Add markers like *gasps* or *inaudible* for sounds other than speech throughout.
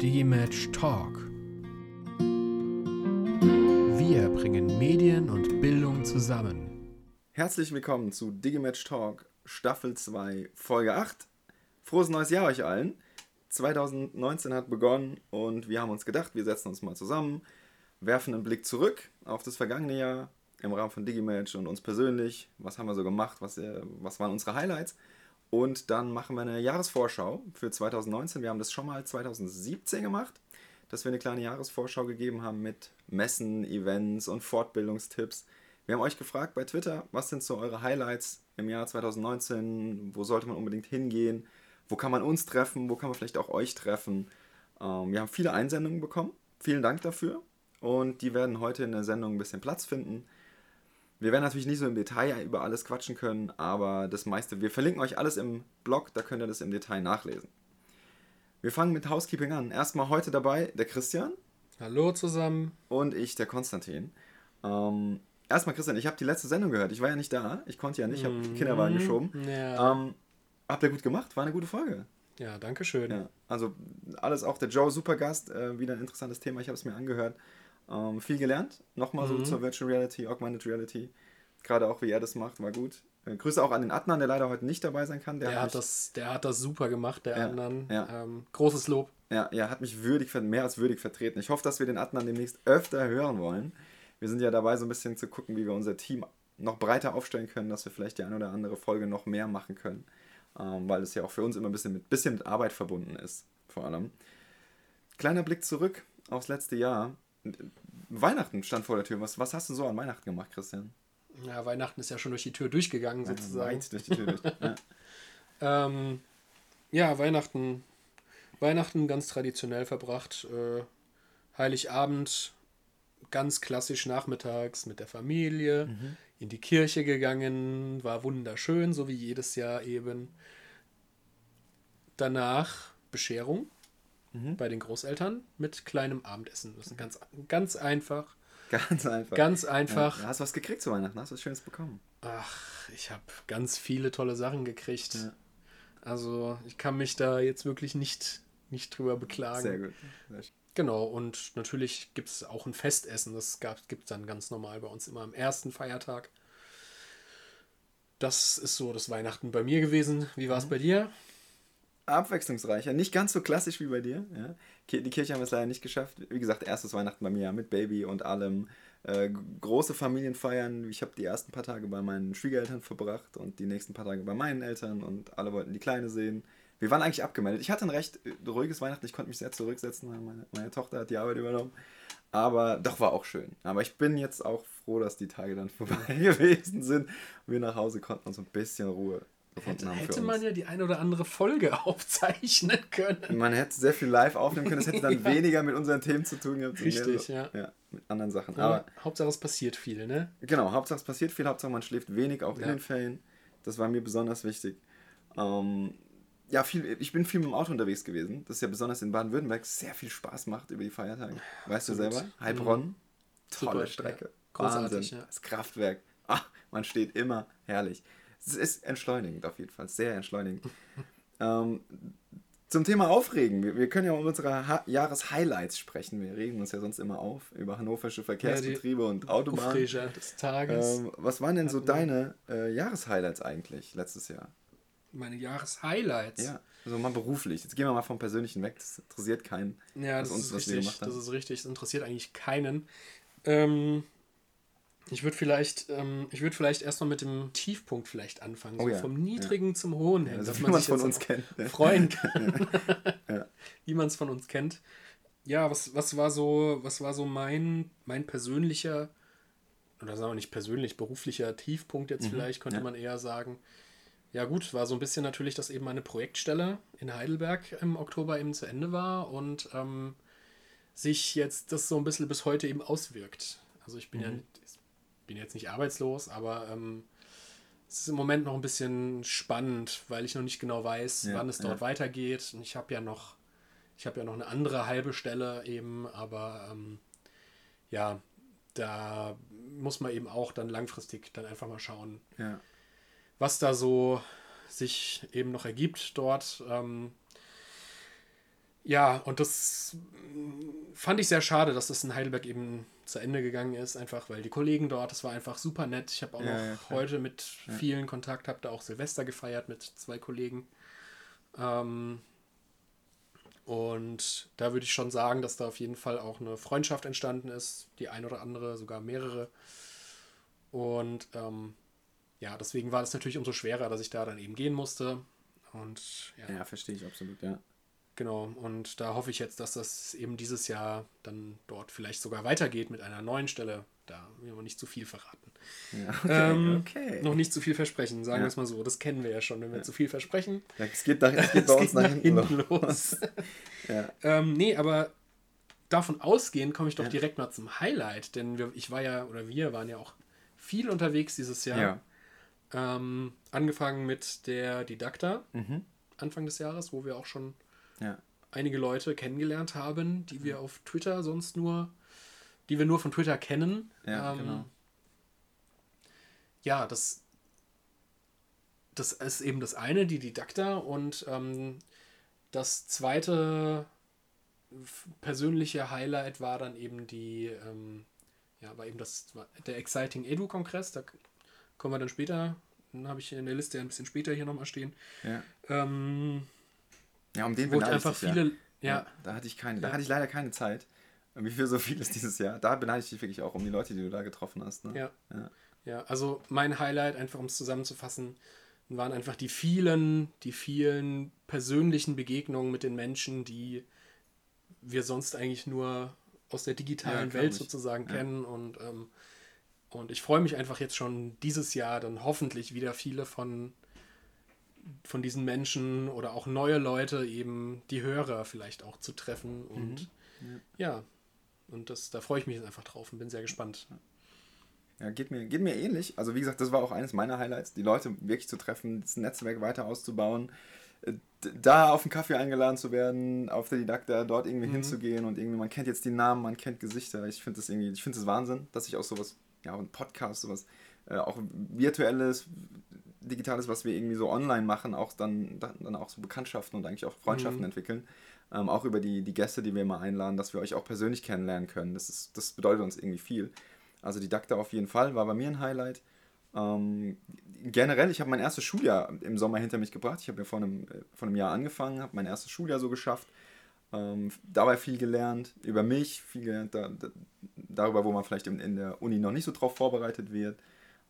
Digimatch Talk. Wir bringen Medien und Bildung zusammen. Herzlich willkommen zu Digimatch Talk Staffel 2 Folge 8. Frohes neues Jahr euch allen. 2019 hat begonnen und wir haben uns gedacht, wir setzen uns mal zusammen, werfen einen Blick zurück auf das vergangene Jahr im Rahmen von Digimatch und uns persönlich. Was haben wir so gemacht? Was, äh, was waren unsere Highlights? Und dann machen wir eine Jahresvorschau für 2019. Wir haben das schon mal 2017 gemacht, dass wir eine kleine Jahresvorschau gegeben haben mit Messen, Events und Fortbildungstipps. Wir haben euch gefragt bei Twitter, was sind so eure Highlights im Jahr 2019? Wo sollte man unbedingt hingehen? Wo kann man uns treffen? Wo kann man vielleicht auch euch treffen? Ähm, wir haben viele Einsendungen bekommen. Vielen Dank dafür. Und die werden heute in der Sendung ein bisschen Platz finden. Wir werden natürlich nicht so im Detail über alles quatschen können, aber das meiste, wir verlinken euch alles im Blog, da könnt ihr das im Detail nachlesen. Wir fangen mit Housekeeping an. Erstmal heute dabei der Christian. Hallo zusammen. Und ich, der Konstantin. Ähm, erstmal Christian, ich habe die letzte Sendung gehört. Ich war ja nicht da, ich konnte ja nicht, ich habe den Kinderwagen geschoben. Ja. Ähm, habt ihr gut gemacht, war eine gute Folge. ja, danke schön. Ja, also alles auch der Joe, super Gast, äh, wieder ein interessantes Thema, ich habe es mir angehört. Ähm, viel gelernt, nochmal so zur Virtual Reality, Augmented Reality. Gerade auch, wie er das macht, war gut. Äh, Grüße auch an den Adnan, der leider heute nicht dabei sein kann. Der, Der, hat mich, das, der hat das super gemacht, der Ja, anderen. ja. Ähm, großes Lob. ja, ja, hat mich würdig, mehr als würdig vertreten. Ich hoffe, dass wir den Adnan demnächst öfter hören wollen. Wir sind ja dabei, so ein bisschen zu gucken, wie wir unser Team noch breiter aufstellen können, dass wir vielleicht die eine oder andere Folge noch mehr machen können. Ähm, weil es ja auch für uns immer ein bisschen mit, bisschen mit Arbeit verbunden ist, vor allem. Kleiner Blick zurück aufs letzte Jahr. Weihnachten stand vor der Tür. Was, was hast du so an Weihnachten gemacht, Christian? Ja, Weihnachten ist ja schon durch die Tür durchgegangen, sozusagen. Weit durch die Tür durch. Ja. *laughs* Ähm, ja, Weihnachten. Weihnachten ganz traditionell verbracht. Äh, Heiligabend ganz klassisch nachmittags mit der Familie. In die Kirche gegangen. War wunderschön, so wie jedes Jahr eben. Danach Bescherung bei den Großeltern mit kleinem Abendessen. Das ist ganz, ganz einfach. Ganz einfach. Ganz einfach. Ja, hast du was gekriegt zu Weihnachten? Hast du was Schönes bekommen? Ach, ich habe ganz viele tolle Sachen gekriegt. Ja. Also ich kann mich da jetzt wirklich nicht, nicht drüber beklagen. Sehr gut. Sehr schön. Genau, und natürlich gibt es auch ein Festessen. Das gibt es dann ganz normal bei uns immer am ersten Feiertag. Das ist so das Weihnachten bei mir gewesen. Wie Mhm. war es bei dir? Abwechslungsreicher, nicht ganz so klassisch wie bei dir. Ja. Die Kirche haben es leider nicht geschafft. Wie gesagt, erstes Weihnachten bei mir mit Baby und allem. Äh, große Familienfeiern. Ich habe die ersten paar Tage bei meinen Schwiegereltern verbracht und die nächsten paar Tage bei meinen Eltern und alle wollten die Kleine sehen. Wir waren eigentlich abgemeldet. Ich hatte ein recht äh, ruhiges Weihnachten. Ich konnte mich sehr zurücksetzen. Meine, meine Tochter hat die Arbeit übernommen. Aber doch war auch schön. Aber ich bin jetzt auch froh, dass die Tage dann *laughs* vorbei *laughs* gewesen sind. Und wir nach Hause konnten und so ein bisschen Ruhe gefunden Hätte, haben. für hätte uns. man ja die ein oder andere Folge *laughs* aufzeichnen können. Man hätte sehr viel live aufnehmen können. Das hätte dann *laughs* Ja. weniger mit unseren Themen zu tun gehabt. Richtig, so, ja. ja. Mit anderen Sachen. Aber Aber Hauptsache es passiert viel, ne? genau, Hauptsache es passiert viel. Hauptsache man schläft wenig, auch in Ja. den Ferien. Das war mir besonders wichtig. Ähm, ja, viel, ich bin viel mit dem Auto unterwegs gewesen. Das ist ja besonders in Baden-Württemberg sehr viel Spaß macht über die Feiertage. Weißt Absolut. du selber? Heilbronn, tolle Super, Strecke. ja. Großartig, Wahnsinn. ja. Das Kraftwerk. Ah, man steht immer herrlich. Es ist entschleunigend auf jeden Fall, sehr entschleunigend. *laughs* ähm, zum Thema Aufregen. Wir, wir können ja um unsere ha Jahreshighlights sprechen. Wir regen uns ja sonst immer auf über hannoversche Verkehrsbetriebe und Autobahnen. Aufreger des Tages. Ähm, was waren denn so deine äh, Jahreshighlights eigentlich letztes Jahr? Meine Jahreshighlights. Ja, also mal beruflich. Jetzt gehen wir mal vom Persönlichen weg. Das interessiert keinen. Ja, das, uns, ist richtig. haben. Das ist richtig. Das interessiert eigentlich keinen. Ähm, ich würde vielleicht, ähm, ich würde vielleicht erstmal mit dem Tiefpunkt vielleicht anfangen. Oh so ja, vom Niedrigen zum Hohen hin. Also, dass man sich von jetzt uns kennt. ne? *laughs* freuen kann. Ja. *laughs* Wie man es von uns kennt. Ja, was, was war so, was war so mein, mein persönlicher, oder sagen wir nicht persönlich, beruflicher Tiefpunkt jetzt vielleicht, könnte Mhm. ja. man eher sagen. Ja gut, war so ein bisschen natürlich, dass eben meine Projektstelle in Heidelberg im Oktober eben zu Ende war und ähm, sich jetzt das so ein bisschen bis heute eben auswirkt. Also ich bin ja Mhm. nicht, bin jetzt nicht arbeitslos, aber ähm, es ist im Moment noch ein bisschen spannend, weil ich noch nicht genau weiß, Ja, wann es dort ja. weitergeht. Und ich habe ja noch, ich habe ja noch eine andere halbe Stelle eben, aber ähm, ja, da muss man eben auch dann langfristig dann einfach mal schauen, Ja. was da so sich eben noch ergibt dort. Ähm, Ja, und das mm, fand ich sehr schade, dass das in Heidelberg eben zu Ende gegangen ist, einfach weil die Kollegen dort, das war einfach super nett. Ich habe auch Ja, noch ja, heute mit vielen Kontakt, habe da auch Silvester gefeiert mit zwei Kollegen. Ähm, und da würde ich schon sagen, dass da auf jeden Fall auch eine Freundschaft entstanden ist, die ein oder andere, sogar mehrere. Und ähm, ja, deswegen war das natürlich umso schwerer, dass ich da dann eben gehen musste. Und ja, Ja, verstehe ich absolut, ja. Genau, und da hoffe ich jetzt, dass das eben dieses Jahr dann dort vielleicht sogar weitergeht mit einer neuen Stelle. Da will aber nicht zu viel verraten. ja *laughs* okay, Ähm, okay. Noch nicht zu viel versprechen, sagen Ja. wir es mal so. Das kennen wir ja schon, wenn wir zu viel versprechen. Ja, es geht, nach, es geht *laughs* bei uns nach hinten, los. *laughs* ja. ähm, nee, aber davon ausgehend komme ich doch Ja. direkt mal zum Highlight, denn wir, ich war ja, oder wir waren ja auch viel unterwegs dieses Jahr. Ja. Ähm, angefangen mit der Didakta Mhm. Anfang des Jahres, wo wir auch schon Ja. einige Leute kennengelernt haben, die wir auf Twitter sonst nur, die wir nur von Twitter kennen. Ja, Ähm, genau. Ja, das, das ist eben das eine, die Didakta. Und ähm, das zweite persönliche Highlight war dann eben die, ähm, ja, war eben das, der Exciting Edu-Kongress. Da kommen wir dann später, dann habe ich in der Liste ein bisschen später hier nochmal stehen. Ja. Ähm, ja, um den wo ich einfach dich, viele, ja. ja, Da hatte ich keine, da Ja. hatte ich leider keine Zeit. Wie für so vieles dieses Jahr. Da beneide ich dich wirklich auch um die Leute, die du da getroffen hast. Ne? Ja. Ja. Ja, also mein Highlight, einfach um es zusammenzufassen, waren einfach die vielen, die vielen persönlichen Begegnungen mit den Menschen, die wir sonst eigentlich nur aus der Ja, digitalen glaub Welt ich. sozusagen Ja. kennen. Und, ähm, und ich freue mich einfach jetzt schon dieses Jahr dann hoffentlich wieder viele von, von diesen Menschen oder auch neue Leute eben die Hörer vielleicht auch zu treffen. Und Mhm. ja, und das, da freue ich mich jetzt einfach drauf und bin sehr gespannt. Ja, geht mir, geht mir ähnlich. Also wie gesagt, das war auch eines meiner Highlights, die Leute wirklich zu treffen, das Netzwerk weiter auszubauen, äh, da auf einen Kaffee eingeladen zu werden, auf der Didakta, dort irgendwie hinzugehen und irgendwie, man kennt jetzt die Namen, man kennt Gesichter. Ich finde das irgendwie, ich finde das Wahnsinn, dass ich auch sowas, ja, auch ein Podcast, sowas, äh, auch virtuelles, digitales, was wir irgendwie so online machen, auch dann, dann, auch so Bekanntschaften und eigentlich auch Freundschaften Mhm. entwickeln. Ähm, auch über die, die Gäste, die wir immer einladen, dass wir euch auch persönlich kennenlernen können. Das, ist, das bedeutet uns irgendwie viel. Also Didakta auf jeden Fall, war bei mir ein Highlight. Ähm, generell, ich habe mein erstes Schuljahr im Sommer hinter mich gebracht. Ich habe ja vor einem, äh, vor einem Jahr angefangen, habe mein erstes Schuljahr so geschafft. Ähm, dabei viel gelernt, über mich, viel gelernt da, da, darüber, wo man vielleicht in, in der Uni noch nicht so drauf vorbereitet wird.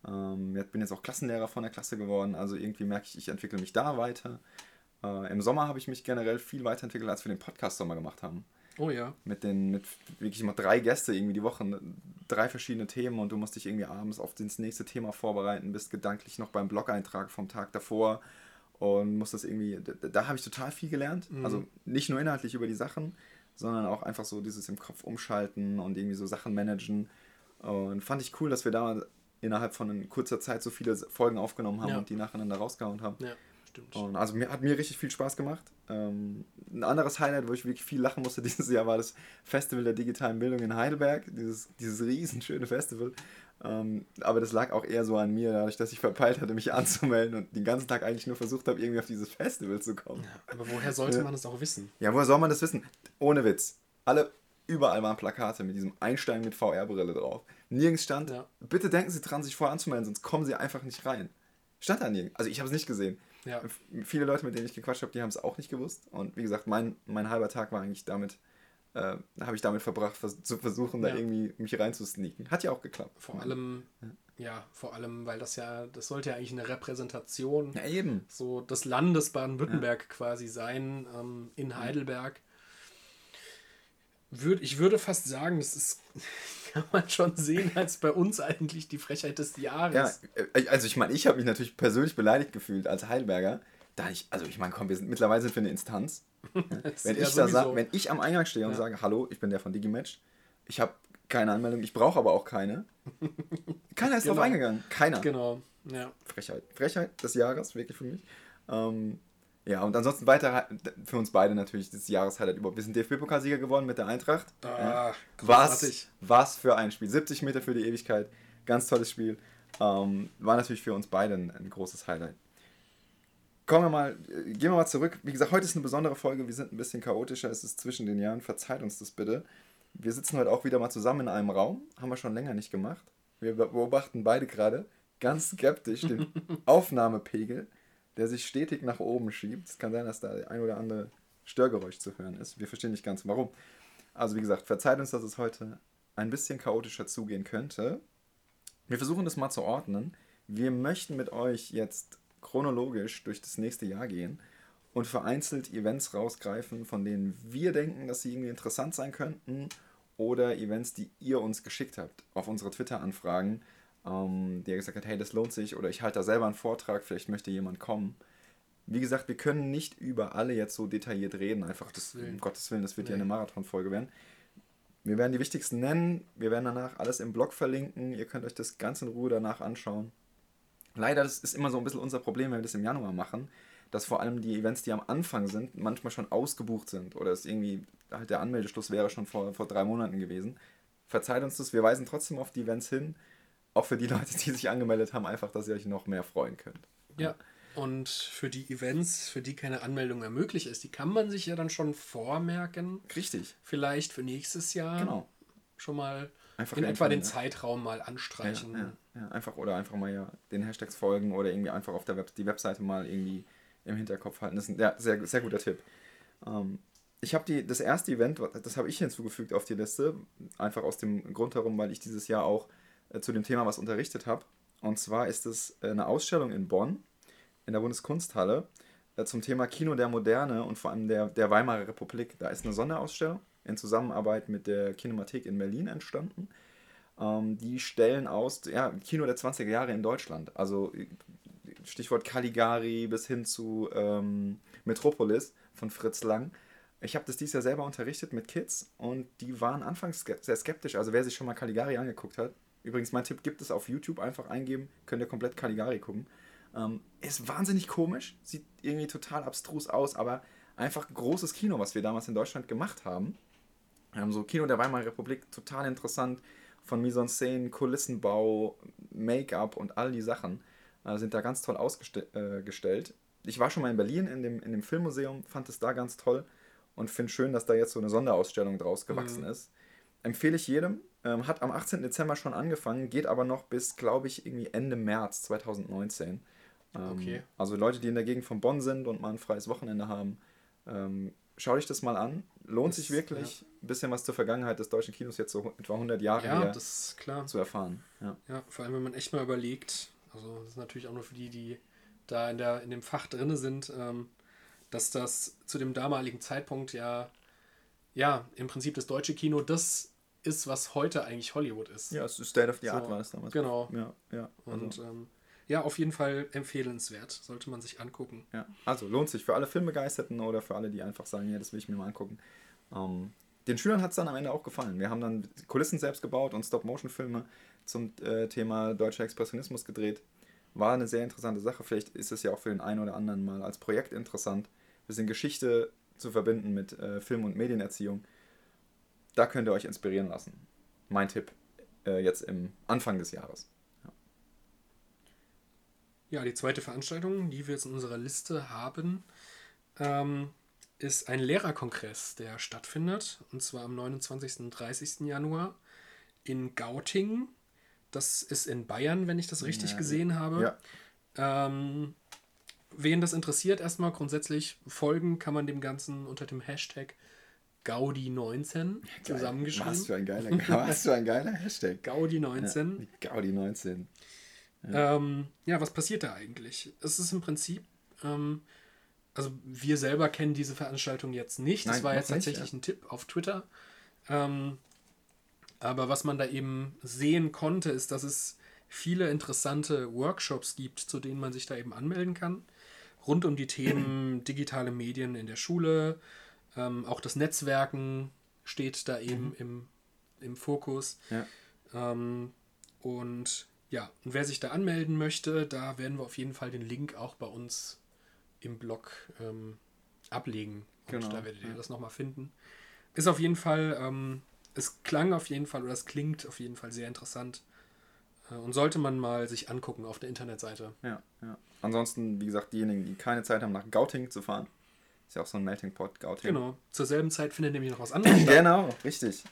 Ähm, ich bin jetzt auch Klassenlehrer von der Klasse geworden, also irgendwie merke ich, ich entwickle mich da weiter. Äh, Im Sommer habe ich mich generell viel weiterentwickelt, als wir den Podcast-Sommer gemacht haben Oh ja. mit den mit wirklich immer drei Gäste irgendwie die Woche, ne, drei verschiedene Themen und du musst dich irgendwie abends auf das nächste Thema vorbereiten, bist gedanklich noch beim Blog-Eintrag vom Tag davor und musst das irgendwie, da, da habe ich total viel gelernt. Mhm. Also nicht nur inhaltlich über die Sachen, sondern auch einfach so dieses im Kopf umschalten und irgendwie so Sachen managen. Und fand ich cool, dass wir da innerhalb von kurzer Zeit so viele Folgen aufgenommen haben Ja. und die nacheinander rausgehauen haben. Ja, stimmt. Und also mir hat mir richtig viel Spaß gemacht. Ähm, ein anderes Highlight, wo ich wirklich viel lachen musste *laughs* dieses Jahr, war das Festival der digitalen Bildung in Heidelberg. Dieses, dieses riesenschöne Festival. Ähm, aber das lag auch eher so an mir, dadurch, dass ich verpeilt hatte, mich anzumelden und den ganzen Tag eigentlich nur versucht habe, irgendwie auf dieses Festival zu kommen. Aber woher sollte Ja. man das auch wissen? Ja, woher soll man das wissen? Ohne Witz. Alle, überall waren Plakate mit diesem Einstein mit VR-Brille drauf. Nirgends stand, Ja. bitte denken Sie dran, sich vorher anzumelden, sonst kommen Sie einfach nicht rein. Stand da nirgends. Also ich habe es nicht gesehen. Ja. Viele Leute, mit denen ich gequatscht habe, die haben es auch nicht gewusst. Und wie gesagt, mein, mein halber Tag war eigentlich damit, äh, habe ich damit verbracht, vers zu versuchen, da Ja. irgendwie mich reinzusneaken. Hat ja auch geklappt. Vor allem, ja, vor allem, weil das ja, das sollte ja eigentlich eine Repräsentation Ja, eben. so des Landes Baden-Württemberg quasi sein, ähm, in Heidelberg. Würd, ich würde fast sagen, das ist, kann man schon sehen, als bei uns eigentlich die Frechheit des Ja, Jahres. äh, also ich meine, ich habe mich natürlich persönlich beleidigt gefühlt als Heidelberger. Da ich, also ich meine, komm, wir sind mittlerweile sind wir eine Instanz. *laughs* Wenn ich, da sa- sowieso- wenn ich am Eingang stehe und Ja. sage, hallo, ich bin der von Digimatch, ich habe keine Anmeldung, ich brauche aber auch keine. *laughs* Keiner ist drauf Genau. eingegangen. Keiner. Genau, ja. Frechheit. Frechheit des Jahres, wirklich für mich. Ähm, ja, und ansonsten weiter für uns beide natürlich das Jahreshighlight über. Wir sind DFB-Pokalsieger geworden mit der Eintracht. Ah, Was, was für ein Spiel. 70 Meter für die Ewigkeit. Ganz tolles Spiel. Ähm, war natürlich für uns beide ein, ein großes Highlight. kommen wir mal, äh, gehen wir mal zurück. Wie gesagt, heute ist eine besondere Folge. Wir sind ein bisschen chaotischer. Es ist zwischen den Jahren. Verzeiht uns das bitte. Wir sitzen heute auch wieder mal zusammen in einem Raum. Haben wir schon länger nicht gemacht. Wir beobachten beide gerade ganz skeptisch den *laughs* Aufnahmepegel, der sich stetig nach oben schiebt. Es kann sein, dass da ein oder andere Störgeräusch zu hören ist. Wir verstehen nicht ganz warum. Also wie gesagt, verzeiht uns, dass es heute ein bisschen chaotischer zugehen könnte. Wir versuchen das mal zu ordnen. Wir möchten mit euch jetzt chronologisch durch das nächste Jahr gehen und vereinzelt Events rausgreifen, von denen wir denken, dass sie irgendwie interessant sein könnten oder Events, die ihr uns geschickt habt auf unsere Twitter-Anfragen, ähm, der gesagt hat, hey, das lohnt sich oder ich halte da selber einen Vortrag, vielleicht möchte jemand kommen. Wie gesagt, wir können nicht über alle jetzt so detailliert reden, einfach das, um Gottes Willen, das wird nee. ja eine Marathonfolge werden. Wir werden die wichtigsten nennen, wir werden danach alles im Blog verlinken, ihr könnt euch das ganz in Ruhe danach anschauen. Leider, das ist immer so ein bisschen unser Problem, wenn wir das im Januar machen, dass vor allem die Events, die am Anfang sind, manchmal schon ausgebucht sind oder es irgendwie, halt der Anmeldeschluss wäre schon vor, vor drei Monaten gewesen. Verzeiht uns das, wir weisen trotzdem auf die Events hin, auch für die Leute, die sich angemeldet haben, einfach, dass ihr euch noch mehr freuen könnt. Ja, und für die Events, für die keine Anmeldung mehr möglich ist, die kann man sich ja dann schon vormerken. Richtig. Vielleicht für nächstes Jahr. Genau. Schon mal einfach in etwa den ja. Zeitraum mal anstreichen. Ja, ja, ja, einfach oder einfach mal ja den Hashtags folgen oder irgendwie einfach auf der Web die Webseite mal irgendwie im Hinterkopf halten. Das ist ein ja, sehr, sehr guter Tipp. Ähm, ich habe die das erste Event, das habe ich hinzugefügt auf die Liste, einfach aus dem Grund herum, weil ich dieses Jahr auch zu dem Thema was unterrichtet habe. Und zwar ist es äh, eine Ausstellung in Bonn in der Bundeskunsthalle äh, zum Thema Kino der Moderne und vor allem der, der Weimarer Republik. Da ist eine Sonderausstellung in Zusammenarbeit mit der Kinemathek in Berlin entstanden. Ähm, die stellen aus, ja, Kino der 20er Jahre in Deutschland. Also Stichwort Caligari bis hin zu ähm, Metropolis von Fritz Lang. Ich habe das dieses Jahr selber unterrichtet mit Kids und die waren anfangs sehr skeptisch. Also wer sich schon mal Caligari angeguckt hat, übrigens mein Tipp gibt es auf YouTube, einfach eingeben, könnt ihr komplett Caligari gucken. Ähm, ist wahnsinnig komisch, sieht irgendwie total abstrus aus, aber einfach großes Kino, was wir damals in Deutschland gemacht haben. Ähm, so Kino der Weimarer Republik, total interessant. Von Mise en Scène, Kulissenbau, Make-up und all die Sachen äh, sind da ganz toll ausgestellt. Äh, ich war schon mal in Berlin in dem, in dem Filmmuseum, fand es da ganz toll und finde schön, dass da jetzt so eine Sonderausstellung draus gewachsen mhm. ist. Empfehle ich jedem. Ähm, hat am 18. Dezember schon angefangen, geht aber noch bis, glaube ich, irgendwie Ende März 2019. Ähm, okay. Also Leute, die in der Gegend von Bonn sind und mal ein freies Wochenende haben, ähm, schau dich das mal an. Lohnt das, sich wirklich, ja. ein bisschen was zur Vergangenheit des deutschen Kinos jetzt so etwa 100 Jahre ja, her das ist klar. zu erfahren. Ja. ja, vor allem wenn man echt mal überlegt, also das ist natürlich auch nur für die, die da in, der, in dem Fach drin sind, ähm, dass das zu dem damaligen Zeitpunkt ja, ja, im Prinzip das deutsche Kino das ist, was heute eigentlich Hollywood ist. Ja, State of the Art so, war es damals. Genau. Ja, ja. Also. Und ähm, ja, auf jeden Fall empfehlenswert. Sollte man sich angucken. Ja, also lohnt sich für alle Filmbegeisterten oder für alle, die einfach sagen, ja, das will ich mir mal angucken. Ähm, den Schülern hat es dann am Ende auch gefallen. Wir haben dann Kulissen selbst gebaut und Stop-Motion-Filme zum äh, Thema deutscher Expressionismus gedreht. War eine sehr interessante Sache. Vielleicht ist es ja auch für den einen oder anderen mal als Projekt interessant, ein bisschen Geschichte zu verbinden mit äh, Film- und Medienerziehung. Da könnt ihr euch inspirieren lassen. Mein Tipp äh, jetzt im Anfang des Jahres. Ja, die zweite Veranstaltung, die wir jetzt in unserer Liste haben, ähm, ist ein Lehrerkongress, der stattfindet. Und zwar am 29. und 30. Januar in Gauting. Das ist in Bayern, wenn ich das richtig ja, gesehen habe. Ja. Ähm, wen das interessiert, erstmal grundsätzlich folgen kann man dem Ganzen unter dem Hashtag Gaudi19 zusammengeschrieben. Was für ein geiler, was für ein geiler Hashtag. Gaudi19. Ja, Gaudi19. Ja. Ähm, ja, was passiert da eigentlich? Es ist im Prinzip, ähm, also wir selber kennen diese Veranstaltung jetzt nicht. Das Nein, war jetzt tatsächlich nicht, ja. ein Tipp auf Twitter. Ähm, aber was man da eben sehen konnte, ist, dass es viele interessante Workshops gibt, zu denen man sich da eben anmelden kann. Rund um die Themen *clears throat* digitale Medien in der Schule, ähm, auch das Netzwerken steht da eben mhm. im, im Fokus. Ja. Ähm, und ja, und wer sich da anmelden möchte, da werden wir auf jeden Fall den Link auch bei uns im Blog ähm, ablegen. Und genau. da werdet ihr ja. das nochmal finden. Ist auf jeden Fall, ähm, es klang auf jeden Fall oder es klingt auf jeden Fall sehr interessant. Äh, und sollte man mal sich angucken auf der Internetseite. Ja, ja. Ansonsten, wie gesagt, diejenigen, die keine Zeit haben, nach Gauting zu fahren. Ist ja auch so ein Melting Pot, Gauting. Genau. Zur selben Zeit findet nämlich noch was *laughs* anderes statt. genau, richtig.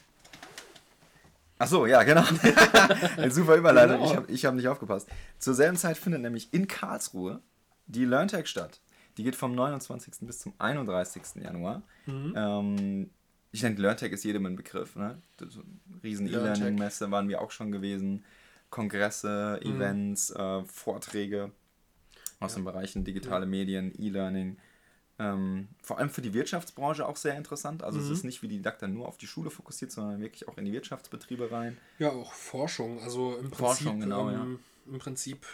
Ach so, ja, genau. *laughs* Super Überleitung. Genau. Ich habe ich hab nicht aufgepasst. Zur selben Zeit findet nämlich in Karlsruhe die LearnTech statt. Die geht vom 29. bis zum 31. Januar. Mhm. Ähm, ich denke, LearnTech ist jedem ein Begriff. Ne? Eine riesen. E-Learning-Messe waren wir auch schon gewesen. Kongresse, Mhm. Events, äh, Vorträge aus den Bereichen digitale Medien, E-Learning. Ähm, vor allem für die Wirtschaftsbranche auch sehr interessant. Also Mhm. es ist nicht wie die Didakta nur auf die Schule fokussiert, sondern wirklich auch in die Wirtschaftsbetriebe rein. Ja, auch Forschung. Also im Prinzip, Forschung, genau, ähm, im Prinzip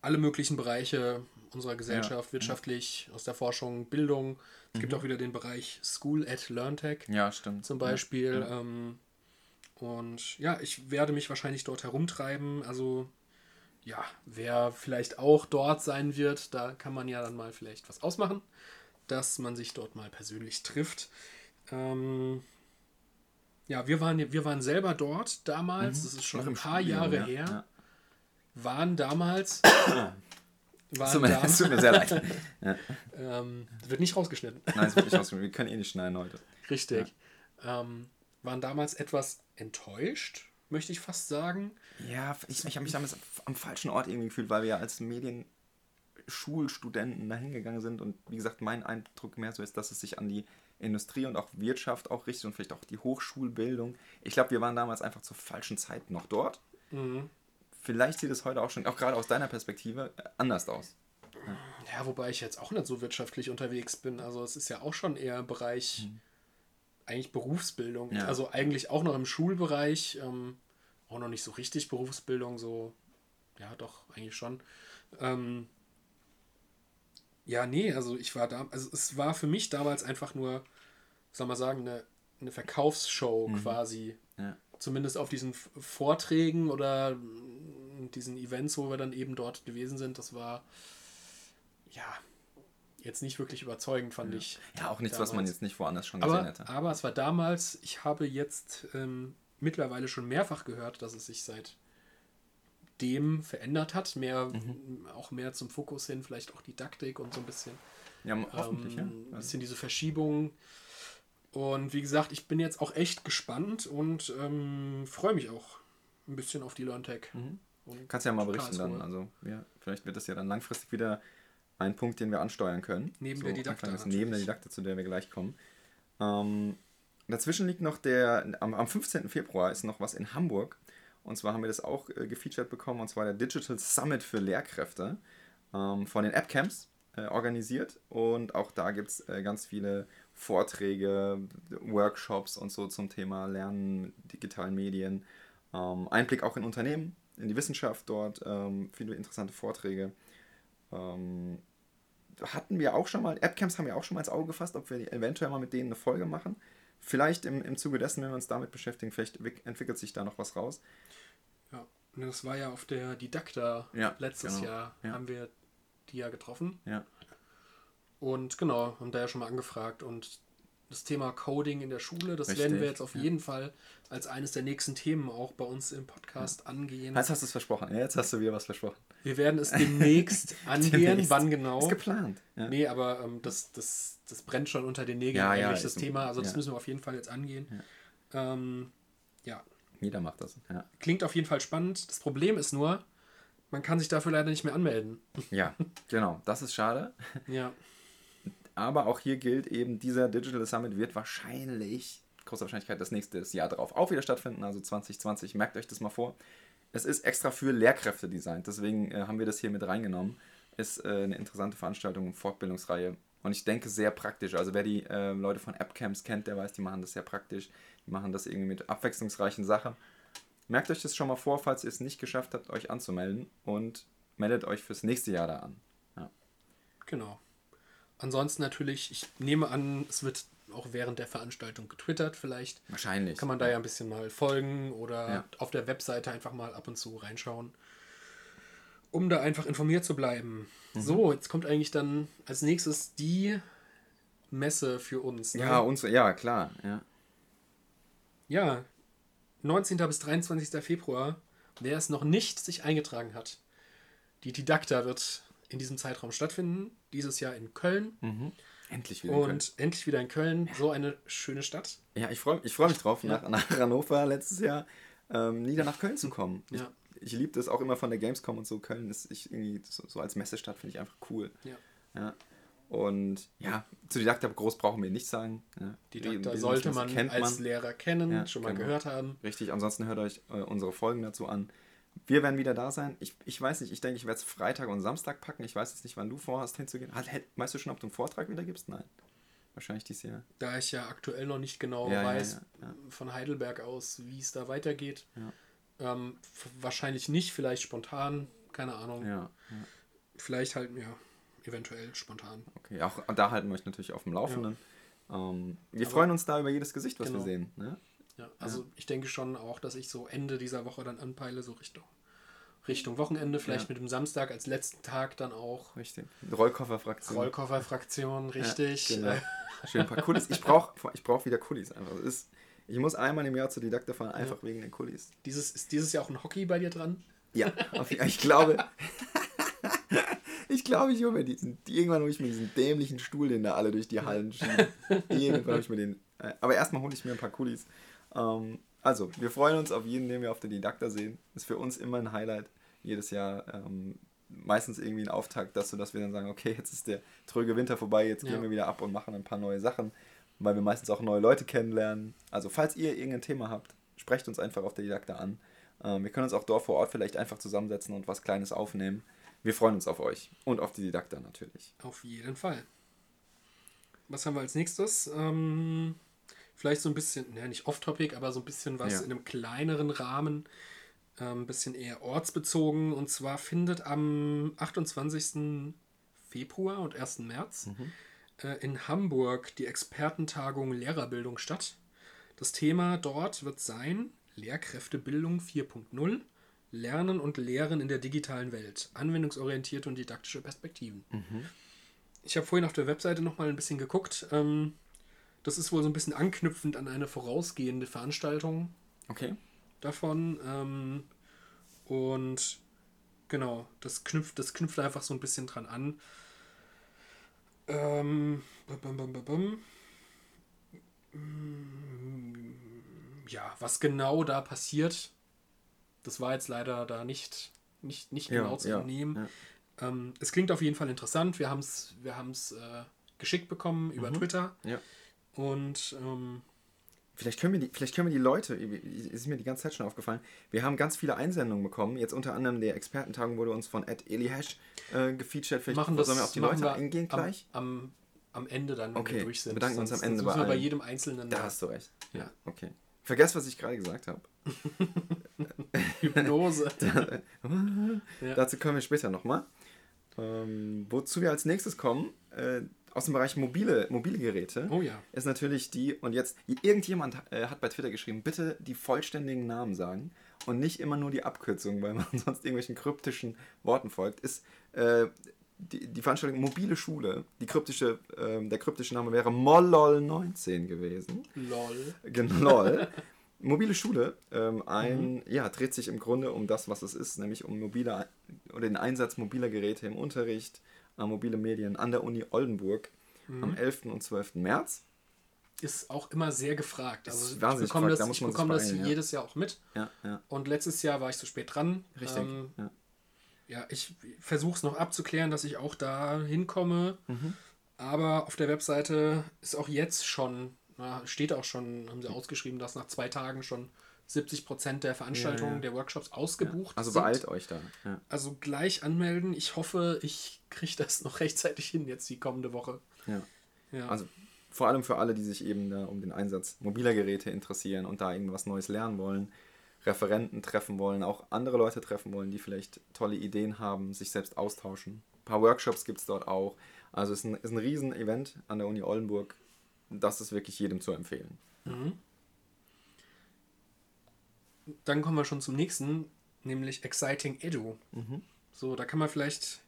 alle möglichen Bereiche unserer Gesellschaft, Ja, wirtschaftlich, aus der Forschung, Bildung. Es Mhm. gibt auch wieder den Bereich School at LearnTech Ja, stimmt. zum Beispiel. Ähm, und ja, ich werde mich wahrscheinlich dort herumtreiben. Also ja, wer vielleicht auch dort sein wird, da kann man ja dann mal vielleicht was ausmachen, dass man sich dort mal persönlich trifft. Ähm, ja, wir waren, wir waren selber dort damals, das ist schon ein paar Studium, Jahre ja, her, ja. waren damals. *coughs* Es waren tut, mir, tut mir sehr leid. *laughs* ähm, wird nicht rausgeschnitten. Nein, es wird nicht *laughs* rausgekommen. Wir können eh nicht schneiden heute. Richtig. Ähm, waren damals etwas enttäuscht, möchte ich fast sagen. Ja, ich, ich habe mich damals am falschen Ort irgendwie gefühlt, weil wir ja als Medienschulstudenten da hingegangen sind und wie gesagt, mein Eindruck mehr so ist, dass es sich an die Industrie und auch Wirtschaft auch richtet und vielleicht auch die Hochschulbildung. Ich glaube, wir waren damals einfach zur falschen Zeit noch dort. Mhm. Vielleicht sieht es heute auch schon, auch gerade aus deiner Perspektive, äh, anders aus. Ja, wobei ich jetzt auch nicht so wirtschaftlich unterwegs bin. Also es ist ja auch schon eher Bereich eigentlich Berufsbildung. Ja. Also eigentlich auch noch im Schulbereich, ähm, auch noch nicht so richtig Berufsbildung, so ja doch, eigentlich schon. Ähm, ja, nee, also ich war da, also es war für mich damals einfach nur, soll man sagen, eine, eine Verkaufsshow quasi. Ja. Zumindest auf diesen Vorträgen oder mm, diesen Events, wo wir dann eben dort gewesen sind, das war ja jetzt nicht wirklich überzeugend, fand ich. Ja, auch nichts, was man damals. jetzt nicht woanders schon gesehen Aber, hätte. aber es war damals, ich habe jetzt ähm, mittlerweile schon mehrfach gehört, dass es sich seit dem verändert hat, mehr Mhm. auch mehr zum Fokus hin, vielleicht auch Didaktik und so ein bisschen Ja, hoffentlich, ähm, ein ja. Also, bisschen diese Verschiebung. Und wie gesagt, ich bin jetzt auch echt gespannt und ähm, freue mich auch ein bisschen auf die LearnTech. Und Kannst ja mal berichten Karlsruhe. dann. Also, ja, vielleicht wird das ja dann langfristig wieder ein Punkt, den wir ansteuern können. Neben der Didakta Anfang des- Neben der. Didakta, zu der wir gleich kommen. Ähm, dazwischen liegt noch der, am, am 15. Februar ist noch was in Hamburg. Und zwar haben wir das auch äh, gefeatured bekommen, und zwar der Digital Summit für Lehrkräfte ähm, von den Appcamps äh, organisiert. Und auch da gibt es äh, ganz viele Vorträge, Workshops und so zum Thema Lernen mit digitalen Medien. Ähm, Einblick auch in Unternehmen, in die Wissenschaft dort, ähm, viele interessante Vorträge. Ähm, hatten wir auch schon mal, Appcamps haben wir auch schon mal ins Auge gefasst, ob wir eventuell mal mit denen eine Folge machen. Vielleicht im, im Zuge dessen, wenn wir uns damit beschäftigen, vielleicht wick- entwickelt sich da noch was raus. Ja, und das war ja auf der Didakta Ja, letztes genau. Jahr, Ja. haben wir die ja getroffen. Ja. Und genau, haben da ja schon mal angefragt. Und das Thema Coding in der Schule, das Richtig, werden wir jetzt auf ja. jeden Fall als eines der nächsten Themen auch bei uns im Podcast angehen. Jetzt hast du es versprochen. Ja, jetzt hast du wieder was versprochen. Wir werden es demnächst *laughs* angehen. Demnächst. Wann genau? Ist geplant. Ja. Nee, aber ähm, das, das, das brennt schon unter den Nägeln Ja, ja, eigentlich, das Thema. Also das ja. müssen wir auf jeden Fall jetzt angehen. Ja. Ähm, ja, Jeder macht das. Ja. klingt auf jeden Fall spannend. Das Problem ist nur, man kann sich dafür leider nicht mehr anmelden. ja, genau. Das ist schade. Ja, Aber auch hier gilt eben, dieser Digital Summit wird wahrscheinlich, großer Wahrscheinlichkeit, das nächste Jahr darauf auch wieder stattfinden, also 2020. Merkt euch das mal vor. Es ist extra für Lehrkräfte designt, deswegen äh, haben wir das hier mit reingenommen. Ist äh, eine interessante Veranstaltung Fortbildungsreihe. Und ich denke sehr praktisch. Also wer die äh, Leute von Appcamps kennt, der weiß, die machen das sehr praktisch. Die machen das irgendwie mit abwechslungsreichen Sachen. Merkt euch das schon mal vor, falls ihr es nicht geschafft habt, euch anzumelden. Und meldet euch fürs nächste Jahr da an. Ja. genau. Ansonsten natürlich, ich nehme an, es wird auch während der Veranstaltung getwittert. Vielleicht Wahrscheinlich. kann man da ja ein bisschen mal folgen oder Ja. auf der Webseite einfach mal ab und zu reinschauen, um da einfach informiert zu bleiben. Mhm. So, jetzt kommt eigentlich dann als nächstes die Messe für uns. ne? Ja, unsere, ja, klar. Ja. Ja, 19. bis 23. Februar wer es noch nicht sich eingetragen hat, die Didakta wird in diesem Zeitraum stattfinden. Dieses Jahr in Köln. Mhm. Endlich wieder in Köln. Und endlich wieder in Köln. So eine schöne Stadt. Ja, ich freue ich freu mich drauf, ja. nach, nach Hannover letztes Jahr ähm, wieder nach Köln zu kommen. Ja. Ich, ich liebe das auch immer von der Gamescom und so. Köln ist ich irgendwie so, so als Messestadt finde ich einfach cool. Ja. ja. Und ja, zu Didakta groß brauchen wir nichts sagen. Ja. Didakta sollte man als man. Lehrer kennen, schon mal genau. gehört haben. Richtig, ansonsten hört euch äh, unsere Folgen dazu an. Wir werden wieder da sein. Ich, ich weiß nicht, ich denke, ich werde es Freitag und Samstag packen. Ich weiß jetzt nicht, wann du vorhast hinzugehen. Weißt du schon, ob du einen Vortrag wieder gibst? Nein. Wahrscheinlich dieses Jahr. Da ich ja aktuell noch nicht genau ja, weiß, ja, ja, von Heidelberg aus, wie es da weitergeht. Ähm, wahrscheinlich nicht, vielleicht spontan, keine Ahnung. Vielleicht halt, ja, eventuell spontan. Okay, auch da halten wir euch natürlich auf dem Laufenden. Ähm, wir Aber freuen uns da über jedes Gesicht, was genau. wir sehen. Ne? Ja, also ich denke schon auch, dass ich so Ende dieser Woche dann anpeile, so Richtung Richtung Wochenende, vielleicht ja. mit dem Samstag als letzten Tag dann auch. Richtig. Rollkofferfraktion. Rollkofferfraktion, richtig. Ja, genau. *laughs* Schön ein paar Kulis. Ich brauche ich brauch wieder Kulis einfach. ist, ich muss einmal im Jahr zur Didakte fahren, einfach ja. wegen den Kulis. Dieses, ist dieses Jahr auch ein Hockey bei dir dran? Ja, *laughs* ich glaube. ich glaube, ich hole mir diesen. Irgendwann hole ich mir diesen dämlichen Stuhl, den da alle durch die Hallen schieben. irgendwann hole ich mir den. Äh, aber erstmal hole ich mir ein paar Kulis. Ähm, also, wir freuen uns auf jeden, den wir auf der Didakta sehen. Ist für uns immer ein Highlight. Jedes Jahr ähm, meistens irgendwie ein Auftakt dazu, dass wir dann sagen, okay, jetzt ist der tröge Winter vorbei, jetzt ja. gehen wir wieder ab und machen ein paar neue Sachen, weil wir meistens auch neue Leute kennenlernen. Also, falls ihr irgendein Thema habt, sprecht uns einfach auf der Didakta an. Ähm, wir können uns auch dort vor Ort vielleicht einfach zusammensetzen und was Kleines aufnehmen. Wir freuen uns auf euch und auf die Didakta natürlich. Auf jeden Fall. Was haben wir als nächstes? Ähm, vielleicht so ein bisschen, ne, nicht off-topic, aber so ein bisschen was ja. in einem kleineren Rahmen, ein ähm, bisschen eher ortsbezogen. Und zwar findet am 28. Februar und 1. März mhm. äh, in Hamburg die Expertentagung Lehrerbildung statt. Das Thema dort wird sein Lehrkräftebildung 4.0, Lernen und Lehren in der digitalen Welt, anwendungsorientierte und didaktische Perspektiven. Mhm. Ich habe vorhin auf der Webseite noch mal ein bisschen geguckt. Ähm, das ist wohl so ein bisschen anknüpfend an eine vorausgehende Veranstaltung. Okay. Davon. Ähm, und genau, das knüpft, das knüpft einfach so ein bisschen dran an. Ähm, ja, was genau da passiert, das war jetzt leider da nicht, nicht, nicht genau ja, zu ja, entnehmen. Ja. Ähm, es klingt auf jeden Fall interessant. Wir haben es wir äh, geschickt bekommen über mhm. Twitter. Und ähm, Vielleicht können, wir die, vielleicht können wir die Leute, ist mir die ganze Zeit schon aufgefallen, wir haben ganz viele Einsendungen bekommen. Jetzt unter anderem der Expertentagung wurde uns von Ed Elihash äh, gefeatured. Vielleicht machen das, sollen wir auf die Leute eingehen gleich? Am, am, am Ende dann, wenn okay. wir durch sind. bedanken Sonst, uns am Ende bei, wir bei jedem Einzelnen. Da hast du recht. Ja, okay. Vergesst, was ich gerade gesagt habe. *laughs* Hypnose. *laughs* ja. Dazu kommen wir später nochmal. Ähm, wozu wir als nächstes kommen, äh, aus dem Bereich mobile, mobile Geräte oh ja. ist natürlich die, und jetzt, irgendjemand äh, hat bei Twitter geschrieben, bitte die vollständigen Namen sagen und nicht immer nur die Abkürzung, weil man *laughs* sonst irgendwelchen kryptischen Worten folgt, ist äh, die, die Veranstaltung Mobile Schule. Die kryptische, äh, der kryptische Name wäre Mollol19 gewesen. Lol. Genau, lol. *laughs* Mobile Schule ähm, ein, mhm. ja, dreht sich im Grunde um das, was es ist, nämlich um mobile oder den Einsatz mobiler Geräte im Unterricht, äh, mobile Medien an der Uni Oldenburg mhm. am 11. und 12. März. Ist auch immer sehr gefragt. Also ich bekomme das, da ich bekomme das ja. jedes Jahr auch mit. Ja, ja. Und letztes Jahr war ich zu spät dran. Richtig. Ähm, ja. ja. ich versuche es noch abzuklären, dass ich auch da hinkomme. Mhm. Aber auf der Webseite ist auch jetzt schon, na, steht auch schon, haben sie ausgeschrieben, dass nach zwei Tagen schon 70 Prozent der Veranstaltungen, ja, der Workshops ausgebucht. Also sind. beeilt euch da. Also gleich anmelden. Ich hoffe, ich kriege das noch rechtzeitig hin, jetzt die kommende Woche. Ja. Also vor allem für alle, die sich eben da um den Einsatz mobiler Geräte interessieren und da irgendwas Neues lernen wollen, Referenten treffen wollen, auch andere Leute treffen wollen, die vielleicht tolle Ideen haben, sich selbst austauschen. Ein paar Workshops gibt es dort auch. Also es ist ein, ist ein Riesen-Event an der Uni Oldenburg. Das ist wirklich jedem zu empfehlen. Mhm dann kommen wir schon zum nächsten, nämlich Exciting Edu. Mhm. So, da kann man vielleicht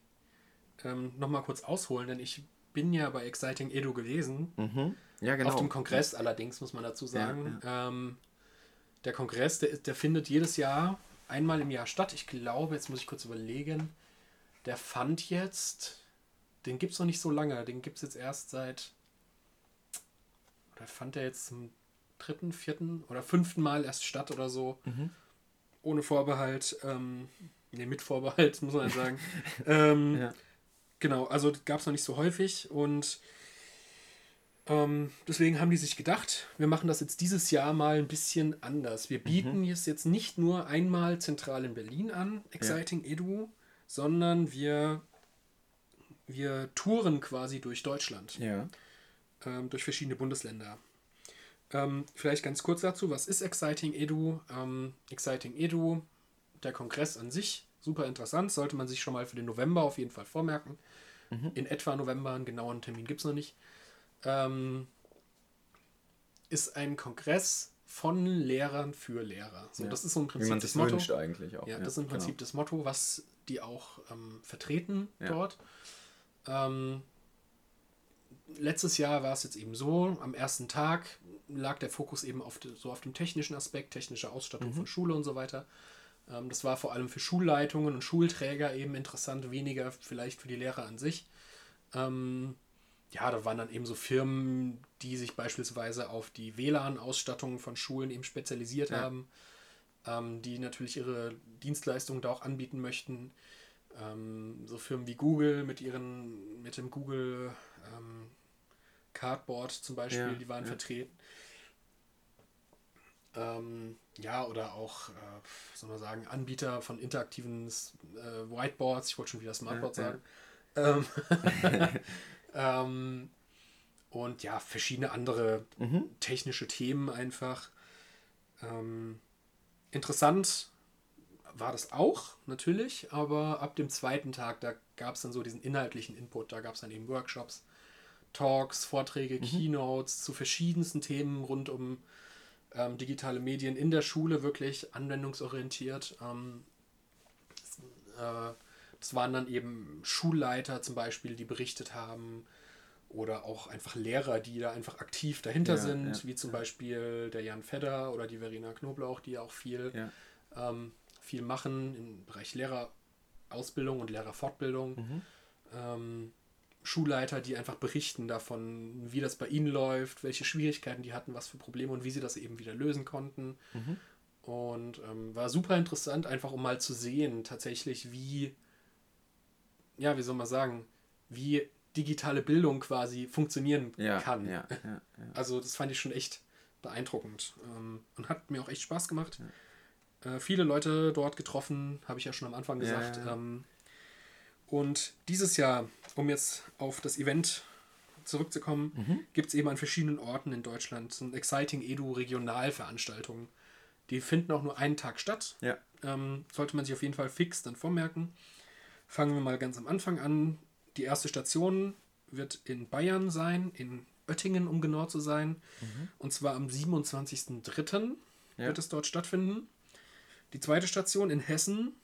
ähm, nochmal kurz ausholen, denn ich bin ja bei Exciting Edu gewesen. Mhm. Ja, genau. Auf dem Kongress allerdings, muss man dazu sagen. Ja, ja. Ähm, der Kongress, der, der findet jedes Jahr einmal im Jahr statt. Ich glaube, jetzt muss ich kurz überlegen. Der fand jetzt, den gibt es noch nicht so lange. Den gibt es jetzt erst seit, oder fand der jetzt zum dritten, vierten oder fünften Mal erst statt oder so. Mhm. Ohne Vorbehalt. Ähm, ne, mit Vorbehalt, *laughs* muss man sagen. ähm, Ja. Genau, also gab es noch nicht so häufig und ähm, deswegen haben die sich gedacht, wir machen das jetzt dieses Jahr mal ein bisschen anders. Wir bieten es jetzt nicht nur einmal zentral in Berlin an, Exciting Edu, sondern wir, wir touren quasi durch Deutschland, Ja. ähm, durch verschiedene Bundesländer. Ähm, vielleicht ganz kurz dazu, was ist Exciting Edu? Ähm, Exciting Edu, der Kongress an sich, super interessant, sollte man sich schon mal für den November auf jeden Fall vormerken. In etwa November, einen genauen Termin gibt es noch nicht. Ähm, ist ein Kongress von Lehrern für Lehrer. So, Ja. Das ist so im Wie Prinzip man das Motto. wünscht eigentlich auch. Ja, das ist im Prinzip genau. das Motto, was die auch ähm, vertreten Ja. dort. Ähm, letztes Jahr war es jetzt eben so, am ersten Tag lag der Fokus eben auf so auf dem technischen Aspekt, technische Ausstattung Mhm. von Schule und so weiter. Ähm, das war vor allem für Schulleitungen und Schulträger eben interessant, weniger vielleicht für die Lehrer an sich. Ähm, ja, da waren dann eben so Firmen, die sich beispielsweise auf die WLAN-Ausstattung von Schulen eben spezialisiert Ja. haben, ähm, die natürlich ihre Dienstleistungen da auch anbieten möchten. Ähm, so Firmen wie Google mit ihren, mit dem Google ähm, Cardboard zum Beispiel, Ja, die waren ja. vertreten. Ähm, ja, oder auch, äh, soll man sagen, Anbieter von interaktiven äh, Whiteboards, ich wollte schon wieder Smartboard Ja, sagen. Ähm, *laughs* ähm, und ja, verschiedene andere Mhm. technische Themen einfach. Ähm, interessant war das auch, natürlich, aber ab dem zweiten Tag, da gab es dann so diesen inhaltlichen Input, da gab es dann eben Workshops, Talks, Vorträge, Keynotes zu verschiedensten Themen rund um ähm, digitale Medien in der Schule, wirklich anwendungsorientiert. Ähm, das, äh, das waren dann eben Schulleiter zum Beispiel, die berichtet haben oder auch einfach Lehrer, die da einfach aktiv dahinter Ja, sind, ja, wie zum Beispiel der Jan Fedder oder die Verena Knoblauch, die auch viel, Ja. ähm, viel machen im Bereich Lehrerausbildung und Lehrerfortbildung. Mhm. Ähm, Schulleiter, die einfach berichten davon, wie das bei ihnen läuft, welche Schwierigkeiten die hatten, was für Probleme und wie sie das eben wieder lösen konnten. Mhm. Und ähm, war super interessant, einfach um mal zu sehen, tatsächlich, wie, ja, wie soll man sagen, wie digitale Bildung quasi funktionieren Ja, kann. ja, ja. *laughs* Also das fand ich schon echt beeindruckend ähm, und hat mir auch echt Spaß gemacht. Äh, viele Leute dort getroffen, habe ich ja schon am Anfang gesagt. Ähm, und dieses Jahr, um jetzt auf das Event zurückzukommen, Mhm. gibt es eben an verschiedenen Orten in Deutschland so ein Exciting Edu Regionalveranstaltungen. Die finden auch nur einen Tag statt. Ja. Ähm, sollte man sich auf jeden Fall fix dann vormerken. Fangen wir mal ganz am Anfang an. Die erste Station wird in Bayern sein, in Oettingen, um genau zu sein. Und zwar am 27.03. Ja. wird es dort stattfinden. Die zweite Station in Hessen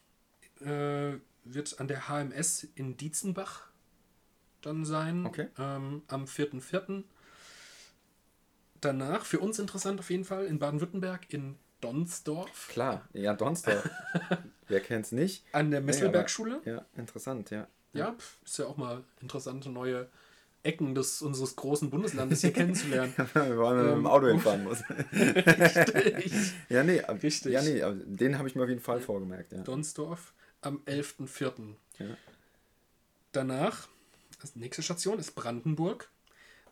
äh, wird an der HMS in Dietzenbach dann sein. Okay. Ähm, am 4.04. Danach, für uns interessant auf jeden Fall, in Baden-Württemberg in Donsdorf Klar, ja, Donsdorf. *laughs* Wer kennt's nicht? an der Nee, Messelbergschule. aber- Ja, interessant, ja. Ja, pf, ist ja auch mal interessante neue Ecken des, unseres großen Bundeslandes hier *laughs* kennenzulernen. Wir mit Ähm, dem Auto hinfahren muss. *laughs* Richtig. Ja, nee, Richtig. Ja, nee, den habe ich mir auf jeden Fall vorgemerkt, ja. Donsdorf am 11.04. Ja. Danach, die nächste Station ist Brandenburg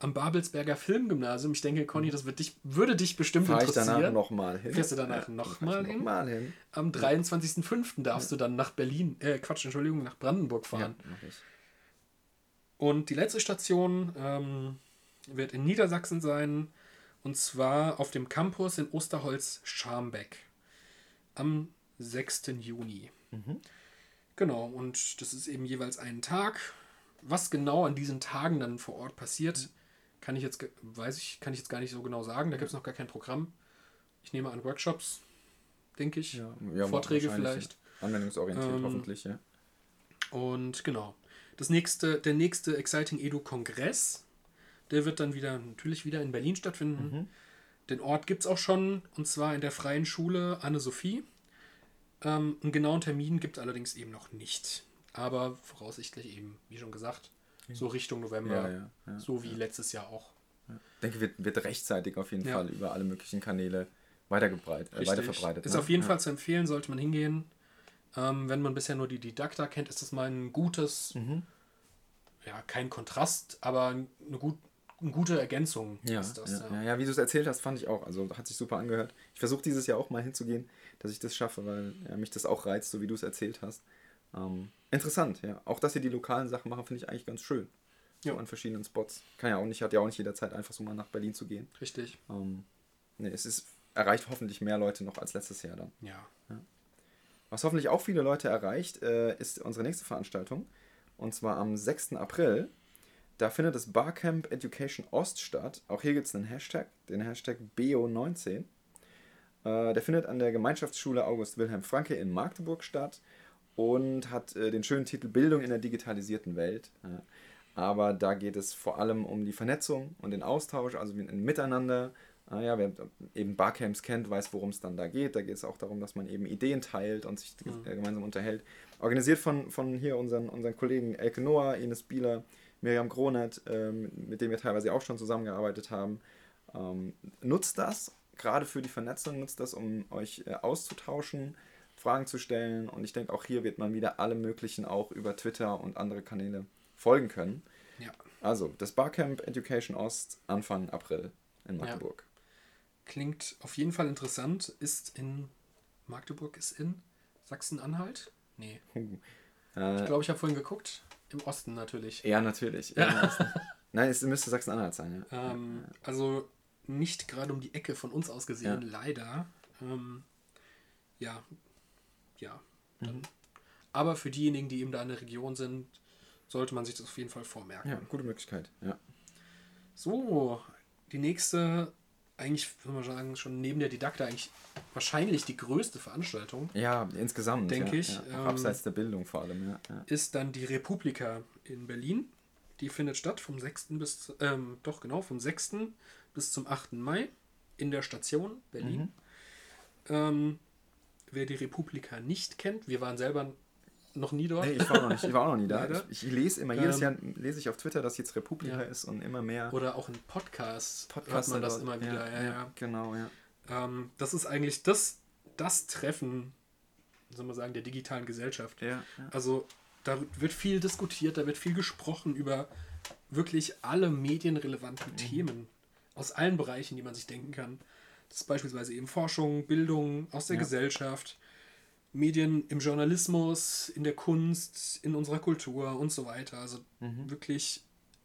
am Babelsberger Filmgymnasium. Ich denke, Conny, das wird dich, würde dich bestimmt Fahre ich danach interessieren. nochmal hin. Fährst du danach noch mal hin? Nochmal hin. Am 23.05. darfst du dann nach Berlin, äh, Quatsch, Entschuldigung, nach Brandenburg Ja, fahren. mach ich. Und die letzte Station ähm, wird in Niedersachsen sein. Und zwar auf dem Campus in Osterholz-Scharmbeck. Am 6. Juni. Genau, und das ist eben jeweils ein Tag. Was genau an diesen Tagen dann vor Ort passiert, kann ich jetzt, weiß ich, kann ich jetzt gar nicht so genau sagen. Da gibt es noch gar kein Programm. Ich nehme an Workshops, denke ich. Ja, ja, Vorträge vielleicht. Anwendungsorientiert Ähm, hoffentlich, ja. Und genau. Das nächste, der nächste Exciting Edu Kongress, der wird dann wieder natürlich wieder in Berlin stattfinden. Den Ort gibt es auch schon, und zwar in der Freien Schule Anne-Sophie. Ähm, einen genauen Termin gibt es allerdings eben noch nicht. Aber voraussichtlich eben, wie schon gesagt, so Richtung November. Ja, ja, so wie letztes Jahr auch. Ich denke, wird, wird rechtzeitig auf jeden. Fall über alle möglichen Kanäle äh, weiterverbreitet. Ist ne? auf jeden. Fall zu empfehlen, sollte man hingehen. Ähm, wenn man bisher nur die Didakta kennt, ist das mal ein gutes, Mhm. ja, kein Kontrast, aber eine, gut, eine gute Ergänzung Ja, ist das. ja, ja, ja, wie du es erzählt hast, fand ich auch. Also hat sich super angehört. Ich versuche dieses Jahr auch mal hinzugehen, dass ich das schaffe, weil mich das auch reizt, so wie du es erzählt hast. Ähm, interessant, ja. Auch, dass sie die lokalen Sachen machen, finde ich eigentlich ganz schön. So Ja. an verschiedenen Spots. Kann ja auch nicht, hat ja auch nicht jederzeit einfach so mal nach Berlin zu gehen. Richtig. Ähm, nee, es ist, erreicht hoffentlich mehr Leute noch als letztes Jahr dann. Ja. Was hoffentlich auch viele Leute erreicht, äh, ist unsere nächste Veranstaltung. Und zwar am 6. April. Da findet das Barcamp Education Ost statt. Auch hier gibt es einen Hashtag, den Hashtag BO19. Äh, der findet an der Gemeinschaftsschule August Wilhelm Franke in Magdeburg statt und hat äh, den schönen Titel Bildung in der digitalisierten Welt. Ja. Aber da geht es vor allem um die Vernetzung und den Austausch, also ein Miteinander. Ah ja, wer eben Barcamps kennt, weiß, worum es dann da geht. Da geht es auch darum, dass man eben Ideen teilt und sich Mhm. äh, gemeinsam unterhält. Organisiert von, von hier unseren, unseren Kollegen Elke Noah, Ines Bieler, Miriam Gronet, ähm, mit denen wir teilweise auch schon zusammengearbeitet haben. Ähm, nutzt das, gerade für die Vernetzung, nutzt das, um euch äh, auszutauschen, Fragen zu stellen. Und ich denke, auch hier wird man wieder alle möglichen auch über Twitter und andere Kanäle folgen können. Ja. Also, das Barcamp Education Ost Anfang April in Magdeburg. Klingt auf jeden Fall interessant. Ist in Magdeburg, ist in Sachsen-Anhalt? Nee. Ich Äh, glaube, ich habe vorhin geguckt. Im Osten natürlich. ja, natürlich. *laughs* Ja. Nein, es müsste Sachsen-Anhalt sein, ja. Ähm, also nicht gerade um die Ecke von uns aus gesehen, leider. Ähm, ja, ja. Dann. Aber für diejenigen, die eben da in der Region sind, sollte man sich das auf jeden Fall vormerken. Ja, gute Möglichkeit, ja. So, die nächste, eigentlich, würde man sagen, schon neben der Didakta eigentlich wahrscheinlich die größte Veranstaltung, Ja, insgesamt. Denke ja, ich, Ja. Ähm, abseits der Bildung vor allem, ja. ja. ist dann die Republika in Berlin. Die findet statt vom 6. bis, ähm, doch genau, vom 6. bis zum 8. Mai in der Station Berlin. Mhm. Ähm, wer die Republika nicht kennt, wir waren selber noch nie dort. Nee, ich war, noch nicht, ich war auch noch nie da. *laughs* Ich, ich lese immer, jedes Ähm, Jahr lese ich auf Twitter, dass jetzt Republika Ja. ist und immer mehr Oder auch in Podcasts Podcasts hört man das immer wieder. Ja, ja, Genau, ja. Ähm, das ist eigentlich das, das Treffen, soll man sagen, der digitalen Gesellschaft. Also da wird viel diskutiert, da wird viel gesprochen über wirklich alle medienrelevanten Mhm. Themen aus allen Bereichen, die man sich denken kann. Das ist beispielsweise eben Forschung, Bildung aus der Ja. Gesellschaft, Medien im Journalismus, in der Kunst, in unserer Kultur und so weiter. Also Mhm. wirklich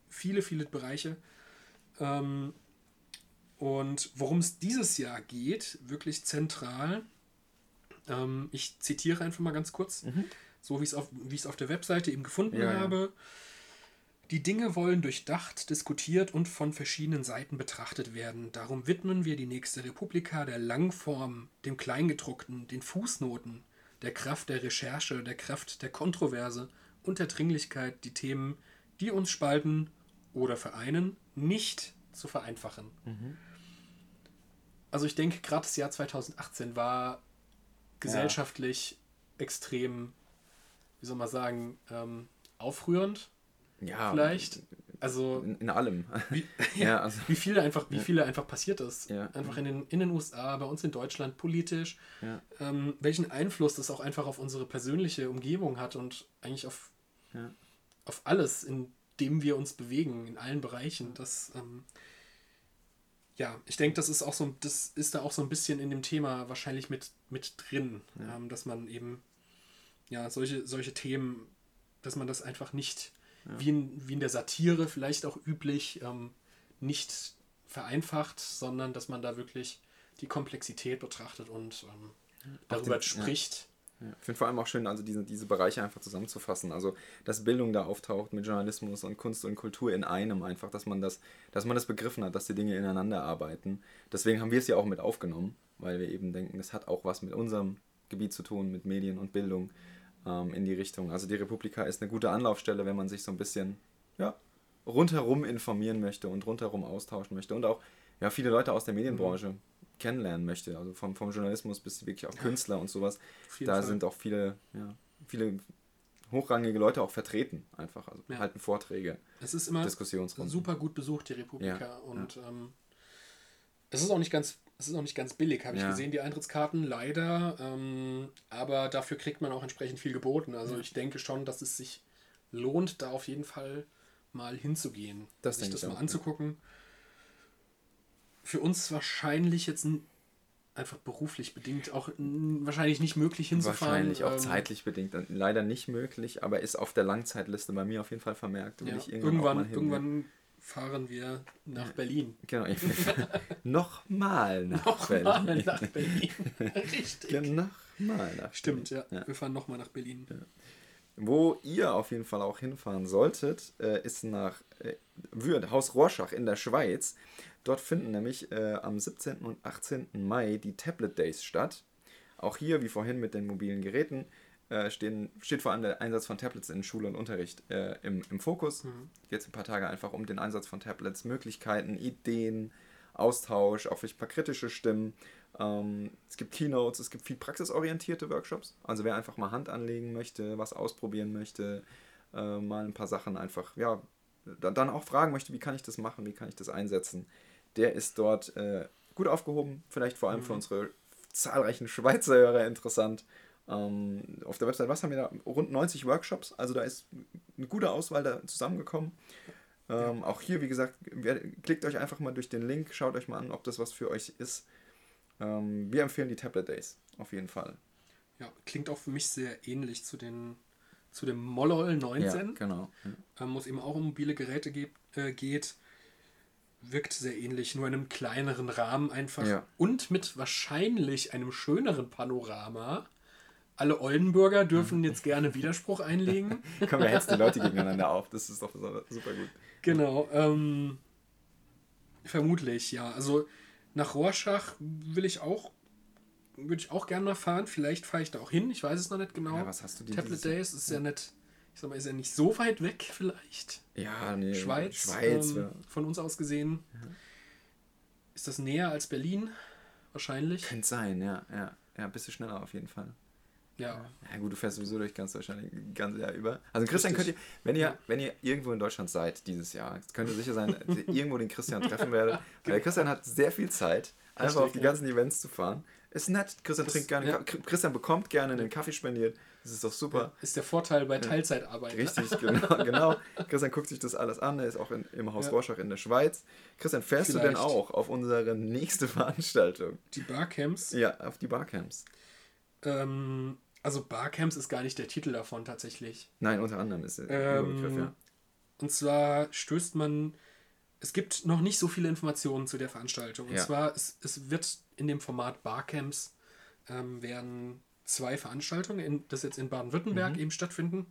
viele, viele Bereiche. Ähm, und worum es dieses Jahr geht, wirklich zentral, ähm, ich zitiere einfach mal ganz kurz, so wie ich es auf, wie ich es auf der Webseite eben gefunden Ja, ja. Die Dinge wollen durchdacht, diskutiert und von verschiedenen Seiten betrachtet werden. Darum widmen wir die nächste Republika der Langform, dem Kleingedruckten, den Fußnoten, der Kraft der Recherche, der Kraft der Kontroverse und der Dringlichkeit, die Themen, die uns spalten oder vereinen, nicht zu vereinfachen. Also ich denke, gerade das Jahr 2018 war gesellschaftlich extrem, wie soll man sagen, ähm, aufrührend ja vielleicht. Also In, in allem. wie, *laughs* *laughs* ja, also, wie viel einfach, wie viel einfach passiert ist. Ja. Einfach in den, in den USA, bei uns in Deutschland, politisch. ja, Ähm, welchen Einfluss das auch einfach auf unsere persönliche Umgebung hat und eigentlich auf, ja. auf alles, in dem wir uns bewegen, in allen Bereichen. Das, ähm, ja, ich denke, das ist auch so, das ist da auch so ein bisschen in dem Thema wahrscheinlich mit, mit drin, ähm, dass man eben ja solche, solche Themen, dass man das einfach nicht wie, in, wie in der Satire vielleicht auch üblich ähm, nicht vereinfacht, sondern dass man da wirklich die Komplexität betrachtet und ähm, darüber den- ja. spricht. Ja. Ich finde vor allem auch schön, also diese, diese Bereiche einfach zusammenzufassen. Also, dass Bildung da auftaucht mit Journalismus und Kunst und Kultur in einem einfach, dass man das, dass man das begriffen hat, dass die Dinge ineinander arbeiten. Deswegen haben wir es ja auch mit aufgenommen, weil wir eben denken, das hat auch was mit unserem Gebiet zu tun, mit Medien und Bildung ähm, in die Richtung. Also die Republika ist eine gute Anlaufstelle, wenn man sich so ein bisschen ja, rundherum informieren möchte und rundherum austauschen möchte. Und auch ja, viele Leute aus der Medienbranche kennenlernen möchte. Also vom, vom Journalismus bis wirklich auch Künstler und sowas. Da Fall. sind auch viele, ja, viele hochrangige Leute auch vertreten, einfach. Also Ja. halten Vorträge, Es ist immer Diskussionsrunden. super gut besucht, die Republika. Ja, Und ähm, es ist auch nicht ganz, es ist auch nicht ganz billig, habe ich Ja. gesehen, die Eintrittskarten, leider. Ähm, aber dafür kriegt man auch entsprechend viel geboten. Also ich denke schon, dass es sich lohnt, da auf jeden Fall mal hinzugehen. Das sich das ich mal auch, ja. anzugucken. Für uns wahrscheinlich jetzt einfach beruflich bedingt auch wahrscheinlich nicht möglich hinzufahren. Wahrscheinlich auch Ähm, zeitlich bedingt. dann Leider nicht möglich, aber ist auf der Langzeitliste bei mir auf jeden Fall vermerkt. Ja, ich irgendwann, irgendwann, irgendwann fahren wir nach Berlin. Genau. *laughs* Nochmal nach Nochmal Berlin. nach Berlin. Richtig. Genau, Nochmal nach Stimmt, ja. Ja. Wir fahren nochmal nach Berlin. Wo ihr auf jeden Fall auch hinfahren solltet, äh, ist nach äh, Würth, Haus Rorschach in der Schweiz. Dort finden nämlich äh, am 17. und 18. Mai die Tablet Days statt. Auch hier, wie vorhin mit den mobilen Geräten, äh, stehen, steht vor allem der Einsatz von Tablets in Schule und Unterricht äh, im, im Fokus. Jetzt ein paar Tage einfach um den Einsatz von Tablets, Möglichkeiten, Ideen, Austausch, auch vielleicht ein paar kritische Stimmen. Ähm, es gibt Keynotes, es gibt viel praxisorientierte Workshops. Also wer einfach mal Hand anlegen möchte, was ausprobieren möchte, äh, mal ein paar Sachen einfach, ja, da- dann auch fragen möchte, wie kann ich das machen, wie kann ich das einsetzen, der ist dort äh, gut aufgehoben. Vielleicht vor allem für unsere zahlreichen Schweizer Hörer interessant. Ähm, auf der Website, was haben wir da? Rund 90 Workshops, also da ist eine gute Auswahl da zusammengekommen. Ähm, Auch hier, wie gesagt, klickt euch einfach mal durch den Link, schaut euch mal an, ob das was für euch ist. Ähm, wir empfehlen die Tablet Days, auf jeden Fall. Ja, klingt auch für mich sehr ähnlich zu den zu dem Mollol 19, Ja, genau. Ähm, wo es eben auch um mobile Geräte geht, äh, geht. Wirkt sehr ähnlich, nur in einem kleineren Rahmen einfach Ja. und mit wahrscheinlich einem schöneren Panorama. Alle Oldenburger dürfen jetzt gerne Widerspruch einlegen. *laughs* Kommen wir jetzt die Leute gegeneinander auf, das ist doch super gut. Genau. Ähm, vermutlich, ja. Also nach Rorschach will ich auch, würde ich auch gerne mal fahren. Vielleicht fahre ich da auch hin. Ich weiß es noch nicht genau. Ja, was hast du dir Tablet Days ist ja nicht, ich sag mal, ist ja nicht so weit weg vielleicht. Ja, nee, Schweiz, Schweiz ähm, ja. von uns aus gesehen. Ist das näher als Berlin? Wahrscheinlich. Könnte sein, ja, ja. Ja, bist du schneller auf jeden Fall. Ja. Ja gut, du fährst sowieso durch ganz wahrscheinlich ganz Jahr über. Also Christian könnt ihr, Richtig. wenn ihr, wenn ihr irgendwo in Deutschland seid dieses Jahr, könnt ihr sicher sein, dass ihr *laughs* irgendwo den Christian treffen werdet. Weil Genau. der Christian hat sehr viel Zeit, einfach Richtig, auf die ja. ganzen Events zu fahren. Ist nett, Christian Das- trinkt gerne, ja. Christian bekommt gerne einen Kaffee spendiert. Das ist doch super. Ist der Vorteil bei Teilzeitarbeit. ne? Richtig, *laughs* genau, genau. Christian guckt sich das alles an. Er ist auch in, im Haus Ja. Rorschach in der Schweiz. Christian, fährst du denn Vielleicht. auch auf unsere nächste *laughs* Veranstaltung? Die Barcamps. Ja, auf die Barcamps. Ähm, also Barcamps ist gar nicht der Titel davon tatsächlich. Nein, unter anderem ist der Ähm, ja. Und zwar stößt man, es gibt noch nicht so viele Informationen zu der Veranstaltung. Und Ja. zwar, es, es wird in dem Format Barcamps ähm, werden zwei Veranstaltungen, in, das jetzt in Baden-Württemberg Mhm. eben stattfinden,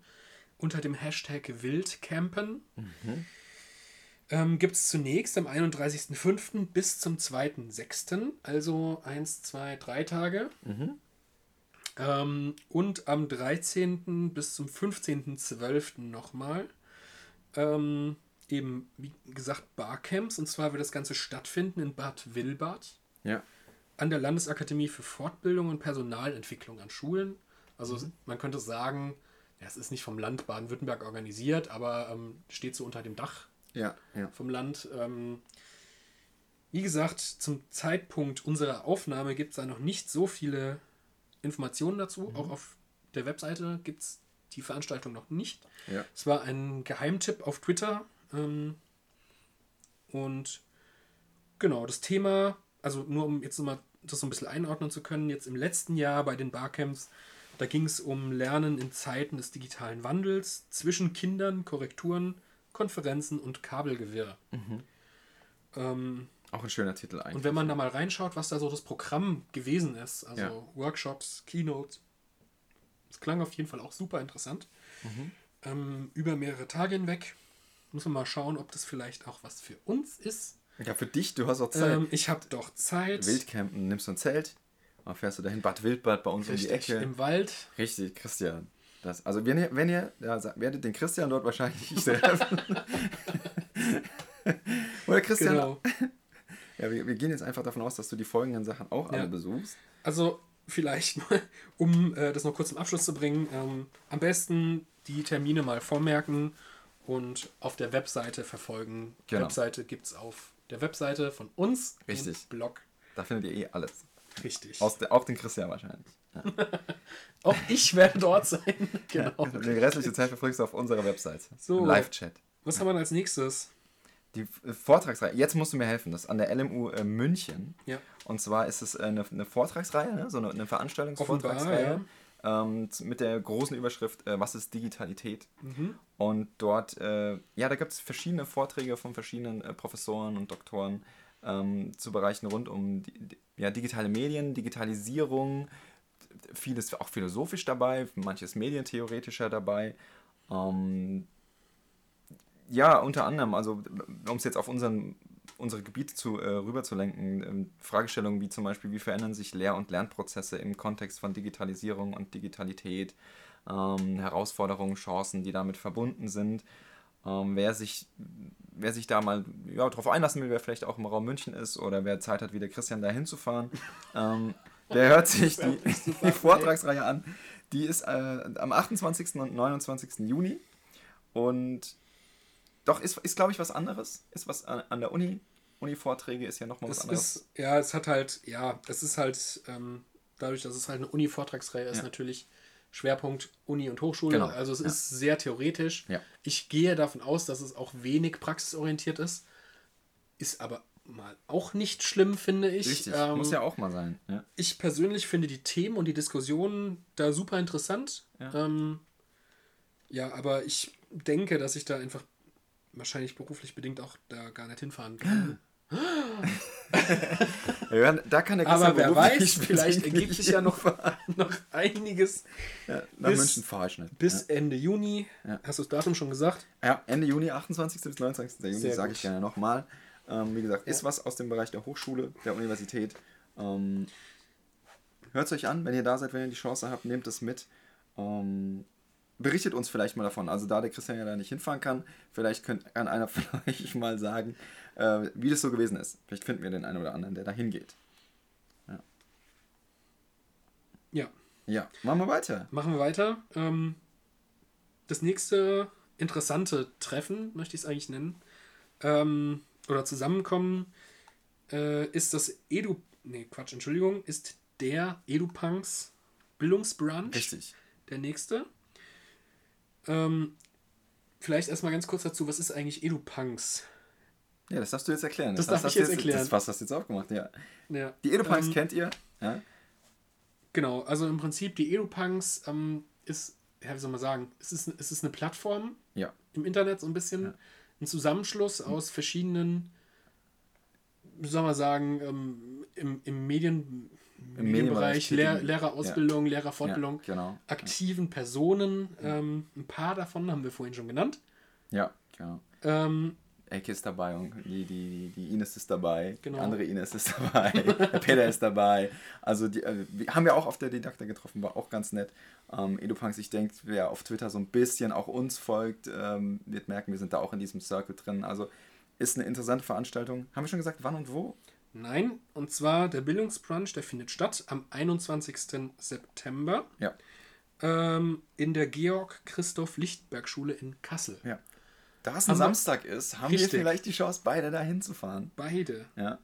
unter dem Hashtag Wildcampen. Mhm. Ähm, gibt es zunächst am 31.05. bis zum 2.06., also eins, zwei, drei Tage. Mhm. Ähm, und am 13. bis zum 15.12. nochmal. Ähm, eben, wie gesagt, Barcamps. Und zwar wird das Ganze stattfinden in Bad Wilbad Ja. an der Landesakademie für Fortbildung und Personalentwicklung an Schulen. Also Mhm. man könnte sagen, ja, es ist nicht vom Land Baden-Württemberg organisiert, aber ähm, steht so unter dem Dach Ja, ja. vom Land. Ähm, wie gesagt, zum Zeitpunkt unserer Aufnahme gibt es da noch nicht so viele Informationen dazu. Auch auf der Webseite gibt es die Veranstaltung noch nicht. Ja. Es war ein Geheimtipp auf Twitter. Ähm, und genau, das Thema, also nur um jetzt nochmal das so ein bisschen einordnen zu können, jetzt im letzten Jahr bei den Barcamps, da ging es um Lernen in Zeiten des digitalen Wandels zwischen Kindern, Korrekturen, Konferenzen und Kabelgewirr. Ähm, Auch ein schöner Titel eigentlich. und wenn man da mal reinschaut, was da so das Programm gewesen ist, also Ja. Workshops, Keynotes, das klang auf jeden Fall auch super interessant. Ähm, über mehrere Tage hinweg. Muss man mal schauen, ob das vielleicht auch was für uns ist. ja, für dich, du hast auch Zeit. Ähm, ich habe doch Zeit. Wildcampen, nimmst du ein Zelt, dann fährst du dahin, Bad Wildbad bei uns um die Richtig, Ecke. im Wald. Richtig, Christian. Das, also wenn ihr, wenn ihr, ja, werdet den Christian dort wahrscheinlich *laughs* treffen. *laughs* Oder Christian, Genau. Ja, wir, wir gehen jetzt einfach davon aus, dass du die folgenden Sachen auch alle Ja. besuchst. Also vielleicht mal, *laughs* um äh, das noch kurz zum Abschluss zu bringen, ähm, am besten die Termine mal vormerken und auf der Webseite verfolgen. Genau. Webseite gibt es auf der Webseite von uns. Richtig. Blog. Da findet ihr eh alles. Richtig. Aus der, auch den Christian wahrscheinlich. Ja. *laughs* Auch ich werde dort sein. *laughs* genau. Die restliche Zeit verfolgst du auf unserer Website. So. Live-Chat. Was haben wir als nächstes? Die äh, Vortragsreihe, jetzt musst du mir helfen, das ist an der LMU äh, München. Ja. Und zwar ist es äh, eine, eine Vortragsreihe, ne? so eine, eine Veranstaltungsvortragsreihe. Ähm, z- mit der großen Überschrift äh, Was ist Digitalität? Mhm. Und dort, äh, ja, da gibt es verschiedene Vorträge von verschiedenen Professoren und Doktoren ähm, zu Bereichen rund um die, ja, digitale Medien, Digitalisierung, vieles auch philosophisch dabei, manches medientheoretischer dabei. Ähm, ja, unter anderem, also um es jetzt auf unseren, unsere Gebiete zu, äh, rüberzulenken, ähm, Fragestellungen wie zum Beispiel, wie verändern sich Lehr- und Lernprozesse im Kontext von Digitalisierung und Digitalität, ähm, Herausforderungen, Chancen, die damit verbunden sind. Ähm, wer, sich, wer sich da mal ja, darauf einlassen will, wer vielleicht auch im Raum München ist oder wer Zeit hat, wie der Christian da hinzufahren, *laughs* ähm, der hört sich die, *laughs* die Vortragsreihe an. Die ist äh, am 28. und 29. Juni und doch, ist, ist glaube ich, was anderes. Ist was an, an der Uni. Uni-Vorträge ist ja nochmal was Es anderes. ist, ja, es hat halt, ja, es ist halt, ähm, dadurch, dass es halt eine Uni-Vortragsreihe ist, Ja. natürlich natürlich Schwerpunkt Uni und Hochschule. Genau, Also es ja. ist sehr theoretisch. Ja. Ich gehe davon aus, dass es auch wenig praxisorientiert ist. Ist aber mal auch nicht schlimm, finde ich. Richtig, Ähm, muss ja auch mal sein. Ja. Ich persönlich finde die Themen und die Diskussionen da super interessant. Ja. Ähm, ja, aber ich denke, dass ich da einfach wahrscheinlich beruflich bedingt auch da gar nicht hinfahren kann. *gasps* Ja, da kann der Aber Christian wer beruflich weiß, vielleicht ergibt sich ja noch, noch einiges Ja, nach bis- München fahre ich nicht. bis Ende Juni. Ja. Hast du das Datum schon gesagt? Ja, Ende Juni, 28. bis 29. Juni, sage ich gerne nochmal. Ähm, wie gesagt, ist was aus dem Bereich der Hochschule, der Universität. Ähm, Hört es euch an, wenn ihr da seid, wenn ihr die Chance habt, nehmt es mit. Ähm, berichtet uns vielleicht mal davon. Also da der Christian ja da nicht hinfahren kann, vielleicht könnt, kann einer von *laughs* euch mal sagen, äh, wie das so gewesen ist. Vielleicht finden wir den einen oder anderen, der da hingeht. Ja. Ja, machen wir weiter. Machen wir weiter. Ähm, das nächste interessante Treffen, möchte ich es eigentlich nennen, ähm, oder Zusammenkommen, äh, ist das Edu... Nee, Quatsch, Entschuldigung, ist der EduPunks Bildungsbrunch. Richtig. Der nächste. Ähm, vielleicht erstmal ganz kurz dazu, was ist eigentlich EduPunks? Ja, das darfst du jetzt erklären. Das darf hast ich jetzt erklären. Das, was hast du jetzt auch gemacht, ja. Ja, Die Edupunks ähm, kennt ihr. Ja? Genau, also im Prinzip die EduPunks ähm, ist, ja, wie soll man sagen, es ist, es ist eine Plattform Ja. im Internet, so ein bisschen Ja. ein Zusammenschluss aus verschiedenen, wie soll man sagen, ähm, im, im Medien, Medienbereich, Lehr. Lehrerausbildung, Lehrerfortbildung, Ja, genau. aktiven Personen, ähm, ein paar davon haben wir vorhin schon genannt. Ja, genau. Ähm, Ecke ist dabei und die, die, die Ines ist dabei. Genau. Die andere Ines ist dabei. *laughs* Peter ist dabei. Also die äh, wir haben wir auch auf der Didakta getroffen, war auch ganz nett. Ähm, EduPunks, ich denke, wer auf Twitter so ein bisschen auch uns folgt, ähm, wird merken, wir sind da auch in diesem Circle drin. Also ist eine interessante Veranstaltung. Haben wir schon gesagt, wann und wo? Nein, und zwar der Bildungsbrunch, der findet statt am 21. September Ja. ähm, in der Georg-Christoph-Lichtberg-Schule in Kassel. ja. Da es ein wir- Samstag ist, haben Richtig. wir vielleicht die Chance, beide da hinzufahren. Beide. Ja.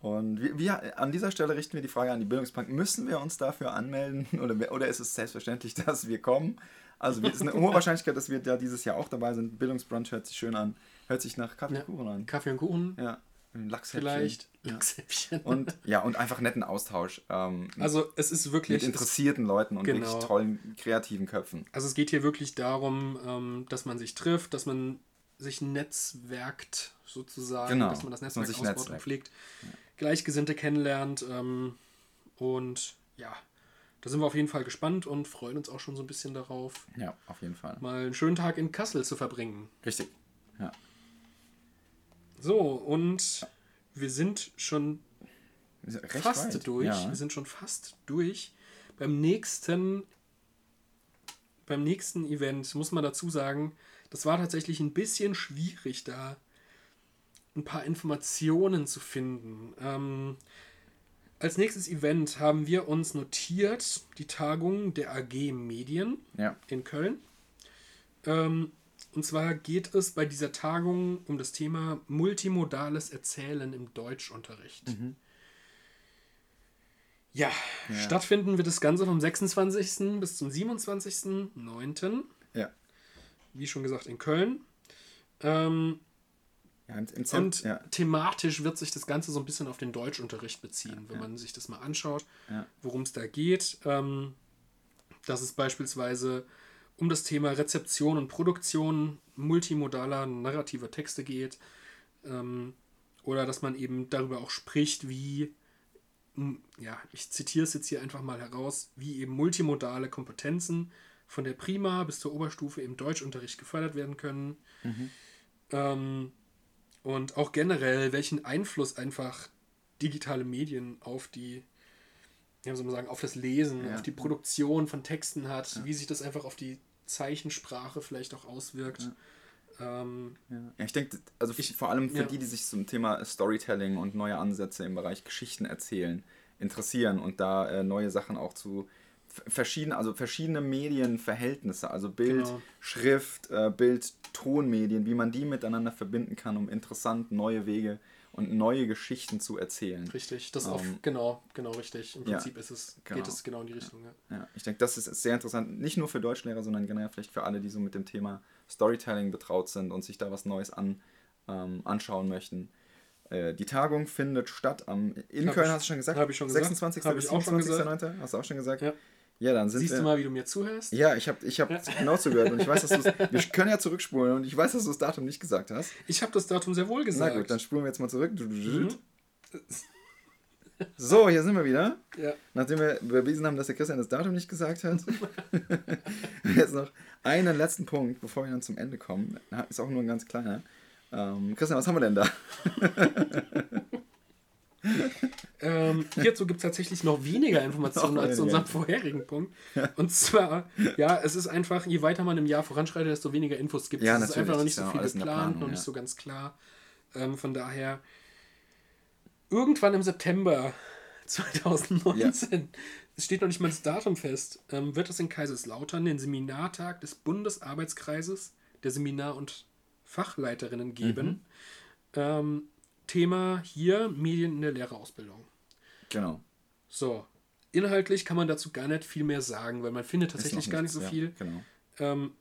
Und wir, wir, an dieser Stelle richten wir die Frage an die Bildungsbank, müssen wir uns dafür anmelden *laughs* oder, oder ist es selbstverständlich, dass wir kommen? Also es ist eine hohe *laughs* Wahrscheinlichkeit, dass wir da dieses Jahr auch dabei sind. Bildungsbrunch hört sich schön an, hört sich nach Kaffee Ja. und Kuchen an. Kaffee und Kuchen, Ja, Lachshäppchen. vielleicht. Ja. Lachshäppchen. Und *laughs* ja, und einfach netten Austausch ähm, also es ist mit wirklich... Es, interessierten Leuten und Genau. wirklich tollen, kreativen Köpfen. also es geht hier wirklich darum, ähm, dass man sich trifft, dass man sich netzwerkt sozusagen, Genau, dass man das man Netzwerk sich ausbaut und netzwerkt. pflegt, Gleichgesinnte kennenlernt ähm, und ja, da sind wir auf jeden Fall gespannt und freuen uns auch schon so ein bisschen darauf, Ja, auf jeden Fall. mal einen schönen Tag in Kassel zu verbringen. Richtig. Ja. So, und wir sind schon Recht fast weit. durch. Ja. Wir sind schon fast durch. Beim nächsten, beim nächsten Event muss man dazu sagen, das war tatsächlich ein bisschen schwierig da ein paar Informationen zu finden. Ähm, als nächstes Event haben wir uns notiert die Tagung der AG Medien Ja. in Köln. Ähm, und zwar geht es bei dieser Tagung um das Thema multimodales Erzählen im Deutschunterricht. Ja, Ja. stattfinden wird das Ganze vom 26. bis zum 27.09. Ja. Wie schon gesagt, in Köln. Ähm, Ja, im, im und ja. thematisch wird sich das Ganze so ein bisschen auf den Deutschunterricht beziehen, wenn man sich das mal anschaut, worum es da geht. Ähm, dass es beispielsweise um das Thema Rezeption und Produktion multimodaler narrativer Texte geht. Ähm, oder dass man eben darüber auch spricht, wie, ja, ich zitiere es jetzt hier einfach mal heraus, wie eben multimodale Kompetenzen von der Prima bis zur Oberstufe im Deutschunterricht gefördert werden können. Ähm, und auch generell, welchen Einfluss einfach digitale Medien auf die, ja, soll man sagen, auf das Lesen, Ja. auf die Produktion von Texten hat, wie sich das einfach auf die Zeichensprache vielleicht auch auswirkt. Ähm, Ja, ich denke, also Ich- vor allem für ja. die, die sich zum Thema Storytelling und neue Ansätze im Bereich Geschichten erzählen interessieren und da äh, neue Sachen auch zu f- verschiedene, also verschiedene Medienverhältnisse, also Bild, Genau. Schrift, äh, Bild, Tonmedien, wie man die miteinander verbinden kann, um interessant neue Wege und neue Geschichten zu erzählen. richtig, das auf, Ähm, genau, genau richtig. Im ja, Prinzip ist es, genau. geht es genau in die Richtung. Ja. Ja, ich denke, das ist sehr interessant, nicht nur für Deutschlehrer, sondern generell vielleicht für alle, die so mit dem Thema Storytelling betraut sind und sich da was Neues an, ähm, anschauen möchten. Äh, die Tagung findet statt am, in Hab Köln, ich- hast du schon gesagt? hab ich schon gesagt. 26. Hab bis ich auch schon 27.09. Hast du auch schon gesagt? Ja. Ja, dann sind Siehst wir... du mal, wie du mir zuhörst? ja, ich habe ich hab Ja. genau zugehört und ich weiß, dass du *laughs* Wir können ja zurückspulen und ich weiß, dass du das Datum nicht gesagt hast. Ich habe das Datum sehr wohl Na gesagt. gut, dann spulen wir jetzt mal zurück. Mhm. So, hier sind wir wieder. ja. Nachdem wir bewiesen haben, dass der Christian das Datum nicht gesagt hat. *laughs* Jetzt noch einen letzten Punkt, bevor wir dann zum Ende kommen. Ist auch nur ein ganz kleiner. Ähm, Christian, was haben wir denn da? *laughs* *laughs* Ähm, hierzu gibt es tatsächlich noch weniger Informationen als zu unserem vorherigen Punkt. Und zwar, ja, es ist einfach, je weiter man im Jahr voranschreitet, desto weniger Infos gibt es. Ja, es ist einfach noch nicht ja so viel geplant, noch nicht ja. so ganz klar. Ähm, von daher, irgendwann im September *laughs* 2019, es steht noch nicht mal das Datum fest, ähm, wird es in Kaiserslautern den Seminartag des Bundesarbeitskreises der Seminar- und Fachleiterinnen geben. Mhm. Ähm, Thema hier Medien in der Lehrerausbildung. Genau. So, inhaltlich kann man dazu gar nicht viel mehr sagen, weil man findet tatsächlich gar nicht so ja, viel. Genau. Ähm,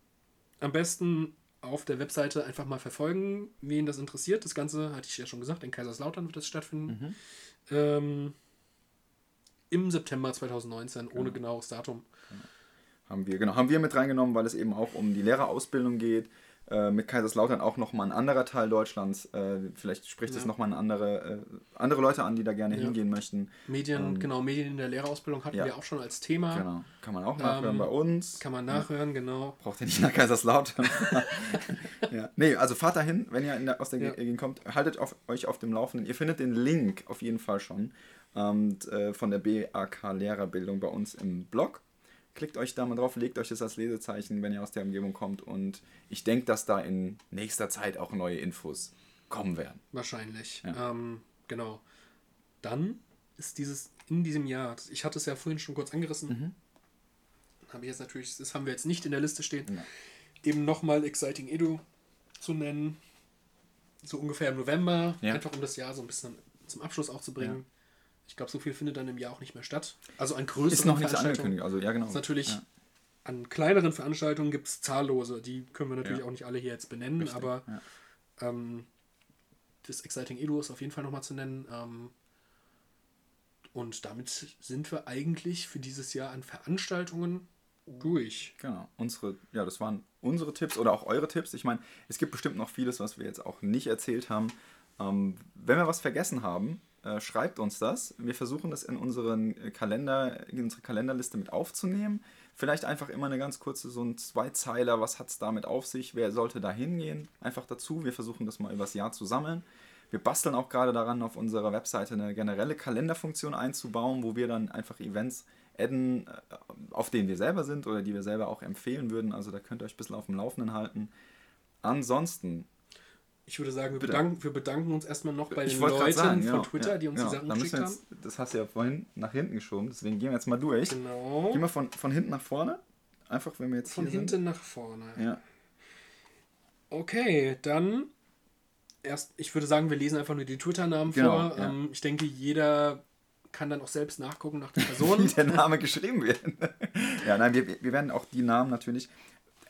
am besten auf der Webseite einfach mal verfolgen, wen das interessiert. Das Ganze hatte ich ja schon gesagt, in Kaiserslautern wird das stattfinden. Mhm. Ähm, Im September 2019, ohne Genau. genaues Datum. Haben wir, genau, haben wir mit reingenommen, weil es eben auch um die Lehrerausbildung geht. Äh, mit Kaiserslautern auch nochmal ein anderer Teil Deutschlands. Äh, vielleicht spricht es Ja. nochmal andere, äh, andere Leute an, die da gerne Ja. hingehen möchten. Medien, Ähm, genau, Medien in der Lehrerausbildung hatten ja. wir auch schon als Thema. Genau. Kann man auch nachhören Ähm, bei uns. Kann man nachhören, genau. Braucht ihr nicht nach Kaiserslautern. *laughs* *laughs* ja. Nee, also fahrt dahin, wenn ihr in der, aus der. Gegend kommt. Haltet auf, euch auf dem Laufenden. Ihr findet den Link auf jeden Fall schon ähm, äh, von der BAK Lehrerbildung bei uns im Blog. Klickt euch da mal drauf, legt euch das als Lesezeichen, wenn ihr aus der Umgebung kommt. Und ich denke, dass da in nächster Zeit auch neue Infos kommen werden. Wahrscheinlich. Ja. Ähm, genau. Dann ist dieses in diesem Jahr, ich hatte es ja vorhin schon kurz angerissen, Mhm. habe ich jetzt natürlich, das haben wir jetzt nicht in der Liste stehen, Ja. eben nochmal Exciting Edu zu nennen. So ungefähr im November, Ja. einfach um das Jahr so ein bisschen zum Abschluss auch zu bringen. Ich glaube, so viel findet dann im Jahr auch nicht mehr statt. Also an größeren Ist noch nicht angekündigt. Also, ja, genau. Ist natürlich, Ja. an kleineren Veranstaltungen gibt es zahllose. Die können wir natürlich Ja. auch nicht alle hier jetzt benennen, Richtig, aber ja. ähm, das Exciting Edu ist auf jeden Fall nochmal zu nennen. Ähm, und damit sind wir eigentlich für dieses Jahr an Veranstaltungen durch. Genau, unsere, ja, das waren unsere Tipps oder auch eure Tipps. Ich meine, es gibt bestimmt noch vieles, was wir jetzt auch nicht erzählt haben. Ähm, wenn wir was vergessen haben, äh, schreibt uns das. Wir versuchen das in unseren äh, Kalender, in unsere Kalenderliste mit aufzunehmen. Vielleicht einfach immer eine ganz kurze, so ein Zweizeiler, was hat es damit auf sich, wer sollte da hingehen, einfach dazu. Wir versuchen das mal übers Jahr zu sammeln. Wir basteln auch gerade daran, auf unserer Webseite eine generelle Kalenderfunktion einzubauen, wo wir dann einfach Events adden, äh, auf denen wir selber sind oder die wir selber auch empfehlen würden. Also da könnt ihr euch ein bisschen auf dem Laufenden halten. Ansonsten, ich würde sagen, wir bedanken, wir bedanken uns erstmal noch bei den Leuten sagen, von ja, Twitter, ja, die uns genau. die Sachen geschickt wir haben. jetzt, Das hast du ja vorhin nach hinten geschoben, deswegen gehen wir jetzt mal durch. Genau. Gehen wir von, von hinten nach vorne. Einfach, wenn wir jetzt Von hinten nach vorne. sind. Ja. Okay, dann erst, ich würde sagen, wir lesen einfach nur die Twitter-Namen Genau, vor. ja. Ähm, ich denke, jeder kann dann auch selbst nachgucken nach der *laughs* wie Person. der Name geschrieben wird. *laughs* ja, nein, wir, wir werden auch die Namen natürlich.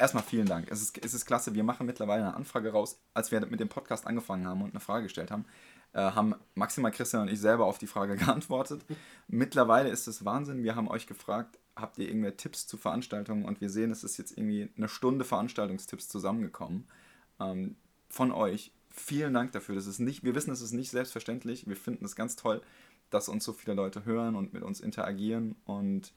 Erstmal vielen Dank. Es ist, es ist klasse. Wir machen mittlerweile eine Anfrage raus. Als wir mit dem Podcast angefangen haben und eine Frage gestellt haben, äh, haben maximal Christian und ich selber auf die Frage *laughs* geantwortet. Mittlerweile ist es Wahnsinn. Wir haben euch gefragt, habt ihr irgendwelche Tipps zu Veranstaltungen? Und wir sehen, es ist jetzt irgendwie eine Stunde Veranstaltungstipps zusammengekommen ähm, von euch. Vielen Dank dafür. Das ist nicht, wir wissen, es ist nicht selbstverständlich. Wir finden es ganz toll, dass uns so viele Leute hören und mit uns interagieren. Und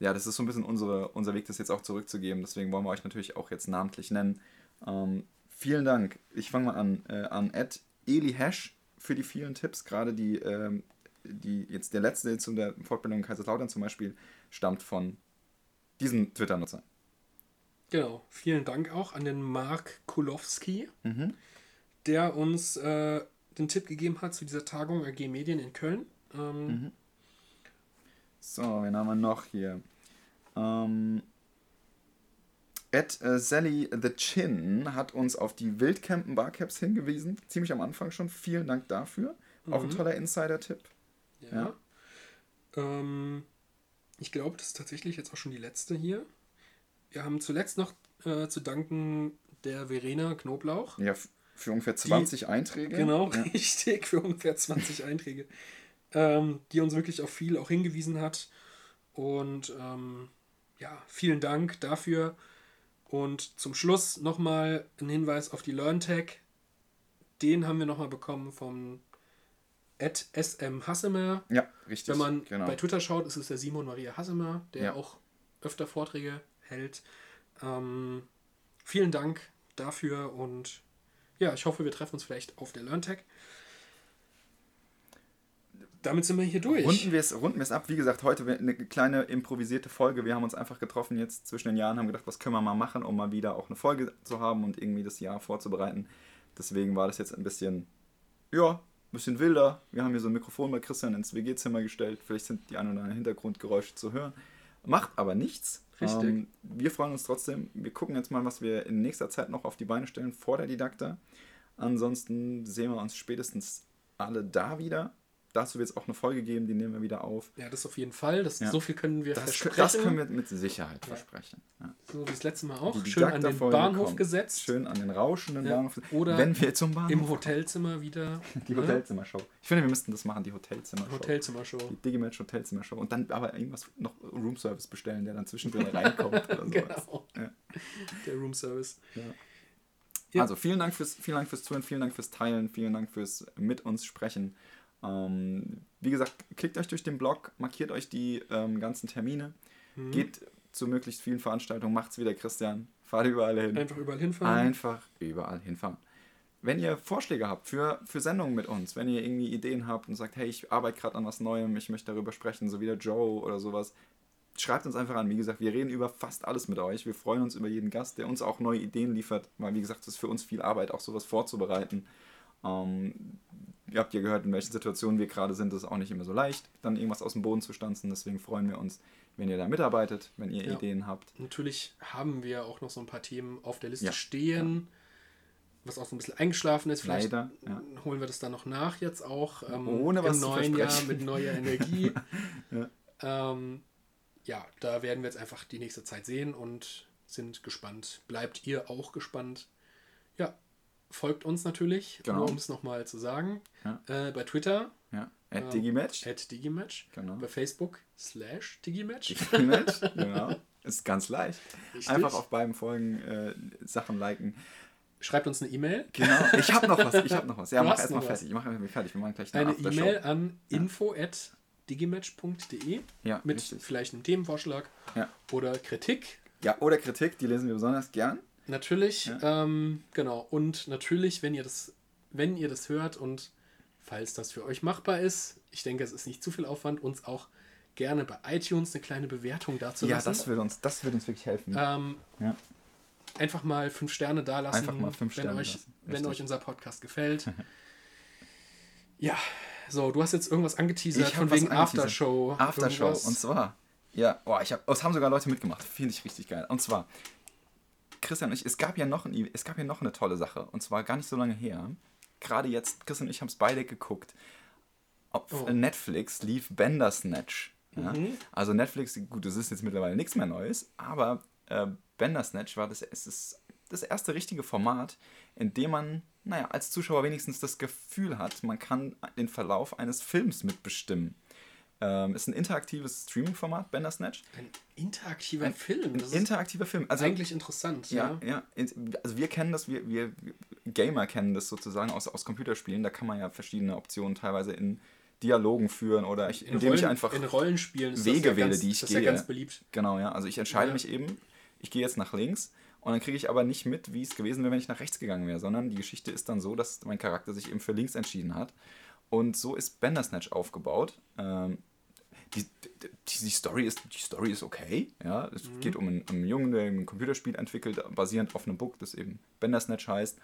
ja, das ist so ein bisschen unsere, unser Weg, das jetzt auch zurückzugeben. Deswegen wollen wir euch natürlich auch jetzt namentlich nennen. Ähm, vielen Dank. Ich fange mal an. Äh, an Ed Eli Hash für die vielen Tipps. Gerade die, ähm, die jetzt der letzte zu der Fortbildung in Kaiserslautern zum Beispiel stammt von diesem Twitter-Nutzer. genau. Vielen Dank auch an den Mark Kulowski, Mhm. der uns äh, den Tipp gegeben hat zu dieser Tagung AG Medien in Köln. Ähm, Mhm. So, wen haben wir noch hier? Ähm, Ed äh, Sally the Chin hat uns auf die Wildcampen Barcaps hingewiesen. Ziemlich am Anfang schon. Vielen Dank dafür. Auch ein Mhm. toller Insider-Tipp. Ja. Ja. Ähm, ich glaube, das ist tatsächlich jetzt auch schon die letzte hier. Wir haben zuletzt noch äh, zu danken der Verena Knoblauch. Ja, für ungefähr 20 Einträge. Genau, Ja. *laughs* richtig, für ungefähr 20 Einträge. Ähm, die uns wirklich auf viel auch hingewiesen hat. Und ähm, ja, vielen Dank dafür. Und zum Schluss nochmal ein Hinweis auf die LearnTech. Den haben wir nochmal bekommen vom SM Hassemer. Ja, richtig. Wenn man genau. bei Twitter schaut, ist es der Simon Maria Hassemer, der Ja. auch öfter Vorträge hält. Ähm, vielen Dank dafür und ja, ich hoffe, wir treffen uns vielleicht auf der LearnTech. Damit sind wir hier durch. Runden wir es runden ab. Wie gesagt, heute eine kleine improvisierte Folge. Wir haben uns einfach getroffen jetzt zwischen den Jahren, haben gedacht, was können wir mal machen, um mal wieder auch eine Folge zu haben und irgendwie das Jahr vorzubereiten. Deswegen war das jetzt ein bisschen, ja, ein bisschen wilder. Wir haben hier so ein Mikrofon bei Christian ins WG-Zimmer gestellt. Vielleicht sind die ein oder anderen Hintergrundgeräusche zu hören. Macht aber nichts. Richtig. Ähm, wir freuen uns trotzdem. Wir gucken jetzt mal, was wir in nächster Zeit noch auf die Beine stellen vor der Didakta. Ansonsten sehen wir uns spätestens alle da wieder. Dazu wird es auch eine Folge geben, die nehmen wir wieder auf. ja, das auf jeden Fall. Das, Ja. So viel können wir Das, versprechen. das können wir mit Sicherheit Ja. versprechen. Ja. so wie das letzte Mal auch. Die Schön an den Bahnhof kommt. gesetzt. Schön an den rauschenden. Bahnhof. Oder Wenn wir zum Bahnhof Im Hotelzimmer wieder. *laughs* Die ne? Hotelzimmershow. Ich finde, wir müssten das machen, die Hotelzimmershow. Hotelzimmershow. Die Digimatch Hotelzimmershow. Und dann aber irgendwas noch Roomservice bestellen, der dann zwischendrin *laughs* reinkommt oder sowas. Genau. Ja. Der Roomservice. Ja. Also vielen Dank, fürs, vielen Dank fürs Zuhören, vielen Dank fürs Teilen, vielen Dank fürs mit uns sprechen. Ähm, wie gesagt, klickt euch durch den Blog, markiert euch die ähm, ganzen Termine, Mhm. geht zu möglichst vielen Veranstaltungen, macht's wieder Christian, fahrt überall hin. Einfach überall hinfahren. Einfach überall hinfahren. Wenn ihr Vorschläge habt für, für Sendungen mit uns, wenn ihr irgendwie Ideen habt und sagt, hey, ich arbeite gerade an was Neuem, ich möchte darüber sprechen, so wie der Joe oder sowas, schreibt uns einfach an. Wie gesagt, wir reden über fast alles mit euch. Wir freuen uns über jeden Gast, der uns auch neue Ideen liefert, weil, wie gesagt, es ist für uns viel Arbeit, auch sowas vorzubereiten. Ähm, ihr habt ja gehört, in welchen Situationen wir gerade sind. Es ist auch nicht immer so leicht, dann irgendwas aus dem Boden zu stanzen. Deswegen freuen wir uns, wenn ihr da mitarbeitet, wenn ihr Ja. Ideen habt. Natürlich haben wir auch noch so ein paar Themen auf der Liste Ja, stehen, was auch so ein bisschen eingeschlafen ist. Vielleicht Leider, ja. holen wir das dann noch nach jetzt auch. Ähm, Ohne was Im neuen Jahr mit neuer Energie. *laughs* Ja. ähm, ja, da werden wir jetzt einfach die nächste Zeit sehen und sind gespannt. Bleibt ihr auch gespannt? Ja, folgt uns natürlich, Genau. nur um es nochmal zu sagen. Ja. Äh, bei Twitter, Ja, at Ähm, Digimatch. at Digimatch. Genau. Bei Facebook, slash Digimatch. Digimatch, *laughs* genau. Ist ganz leicht. Richtig. Einfach auf beiden Folgen äh, Sachen liken. Schreibt uns eine E-Mail. Genau. Ich habe noch was. Ich habe noch was. Ja, Du mach erstmal fertig. Ich mache erstmal fertig. Wir machen gleich Eine. E-Mail an info at digimatch.de Ja, mit richtig. vielleicht einem Themenvorschlag Ja. oder Kritik. Ja, oder Kritik, die lesen wir besonders gern. Natürlich, ähm, genau. Und natürlich, wenn ihr das, wenn ihr das hört und falls das für euch machbar ist, ich denke, es ist nicht zu viel Aufwand, uns auch gerne bei iTunes eine kleine Bewertung dazu Ja, lassen. das würde uns, das würde uns wirklich helfen. ähm, ja. einfach mal fünf Sterne da lassen, Einfach mal fünf wenn, Sterne euch, lassen, wenn euch unser Podcast gefällt. *laughs* ja, so, du hast jetzt irgendwas angeteasert von wegen angeteasert. Aftershow. Aftershow. irgendwas. Und zwar, ja, oh, ich hab, oh, es haben sogar Leute mitgemacht. Finde ich richtig geil. Und zwar, Christian und ich, es gab ja noch, ein, E- es gab ja noch eine tolle Sache. Und zwar gar nicht so lange her. Gerade jetzt, Christian und ich haben es beide geguckt. Auf Oh. Netflix lief Bandersnatch. Ja? Mhm. Also Netflix, gut, das ist jetzt mittlerweile nichts mehr Neues, aber äh, Bandersnatch war das, es ist das erste richtige Format, in dem man, naja, als Zuschauer wenigstens das Gefühl hat, man kann den Verlauf eines Films mitbestimmen. Ähm, ist ein interaktives Streaming-Format, Bandersnatch. Ein interaktiver Ein- Film. Ein Das ist interaktiver Film. Also, eigentlich interessant. ja, Ja. ja. Also wir kennen das, wir, wir Gamer kennen das sozusagen aus, aus Computerspielen. Da kann man ja verschiedene Optionen teilweise in Dialogen führen oder ich, In, indem Rollen, ich einfach in Rollenspielen ist Wege das ja wähle, ganz, die ich das ist ja gehe. ganz beliebt. Genau, ja. Also ich entscheide Ja. mich eben, ich gehe jetzt nach links und dann kriege ich aber nicht mit, wie es gewesen wäre, wenn ich nach rechts gegangen wäre, sondern die Geschichte ist dann so, dass mein Charakter sich eben für links entschieden hat. Und so ist Bandersnatch aufgebaut. Ähm, die, die, die, Story ist, die Story ist okay. Ja? Es geht um einen, um einen Jungen, der ein Computerspiel entwickelt, basierend auf einem Book, das eben Bandersnatch heißt.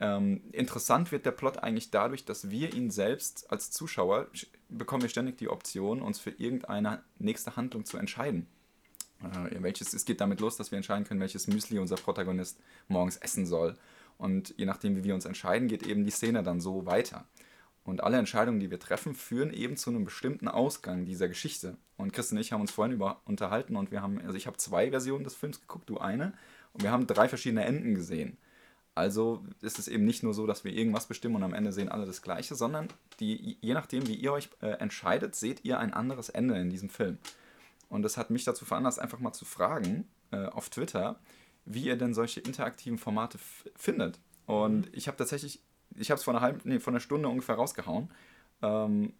Ähm, interessant wird der Plot eigentlich dadurch, dass wir ihn selbst als Zuschauer sch- bekommen wir ständig die Option, uns für irgendeine nächste Handlung zu entscheiden. Äh, welches, es geht damit los, dass wir entscheiden können, welches Müsli unser Protagonist morgens essen soll. Und je nachdem, wie wir uns entscheiden, geht eben die Szene dann so weiter. Und alle Entscheidungen, die wir treffen, führen eben zu einem bestimmten Ausgang dieser Geschichte. Und Chris und ich haben uns vorhin über unterhalten und wir haben, also ich habe zwei Versionen des Films geguckt, du eine. Und wir haben drei verschiedene Enden gesehen. Also ist es eben nicht nur so, dass wir irgendwas bestimmen und am Ende sehen alle das Gleiche, sondern die, je nachdem, wie ihr euch äh, entscheidet, seht ihr ein anderes Ende in diesem Film. Und das hat mich dazu veranlasst, einfach mal zu fragen äh, auf Twitter, wie ihr denn solche interaktiven Formate findet. Und ich habe tatsächlich, ich habe es vor einer halben, nee, vor einer Stunde ungefähr rausgehauen. Ähm,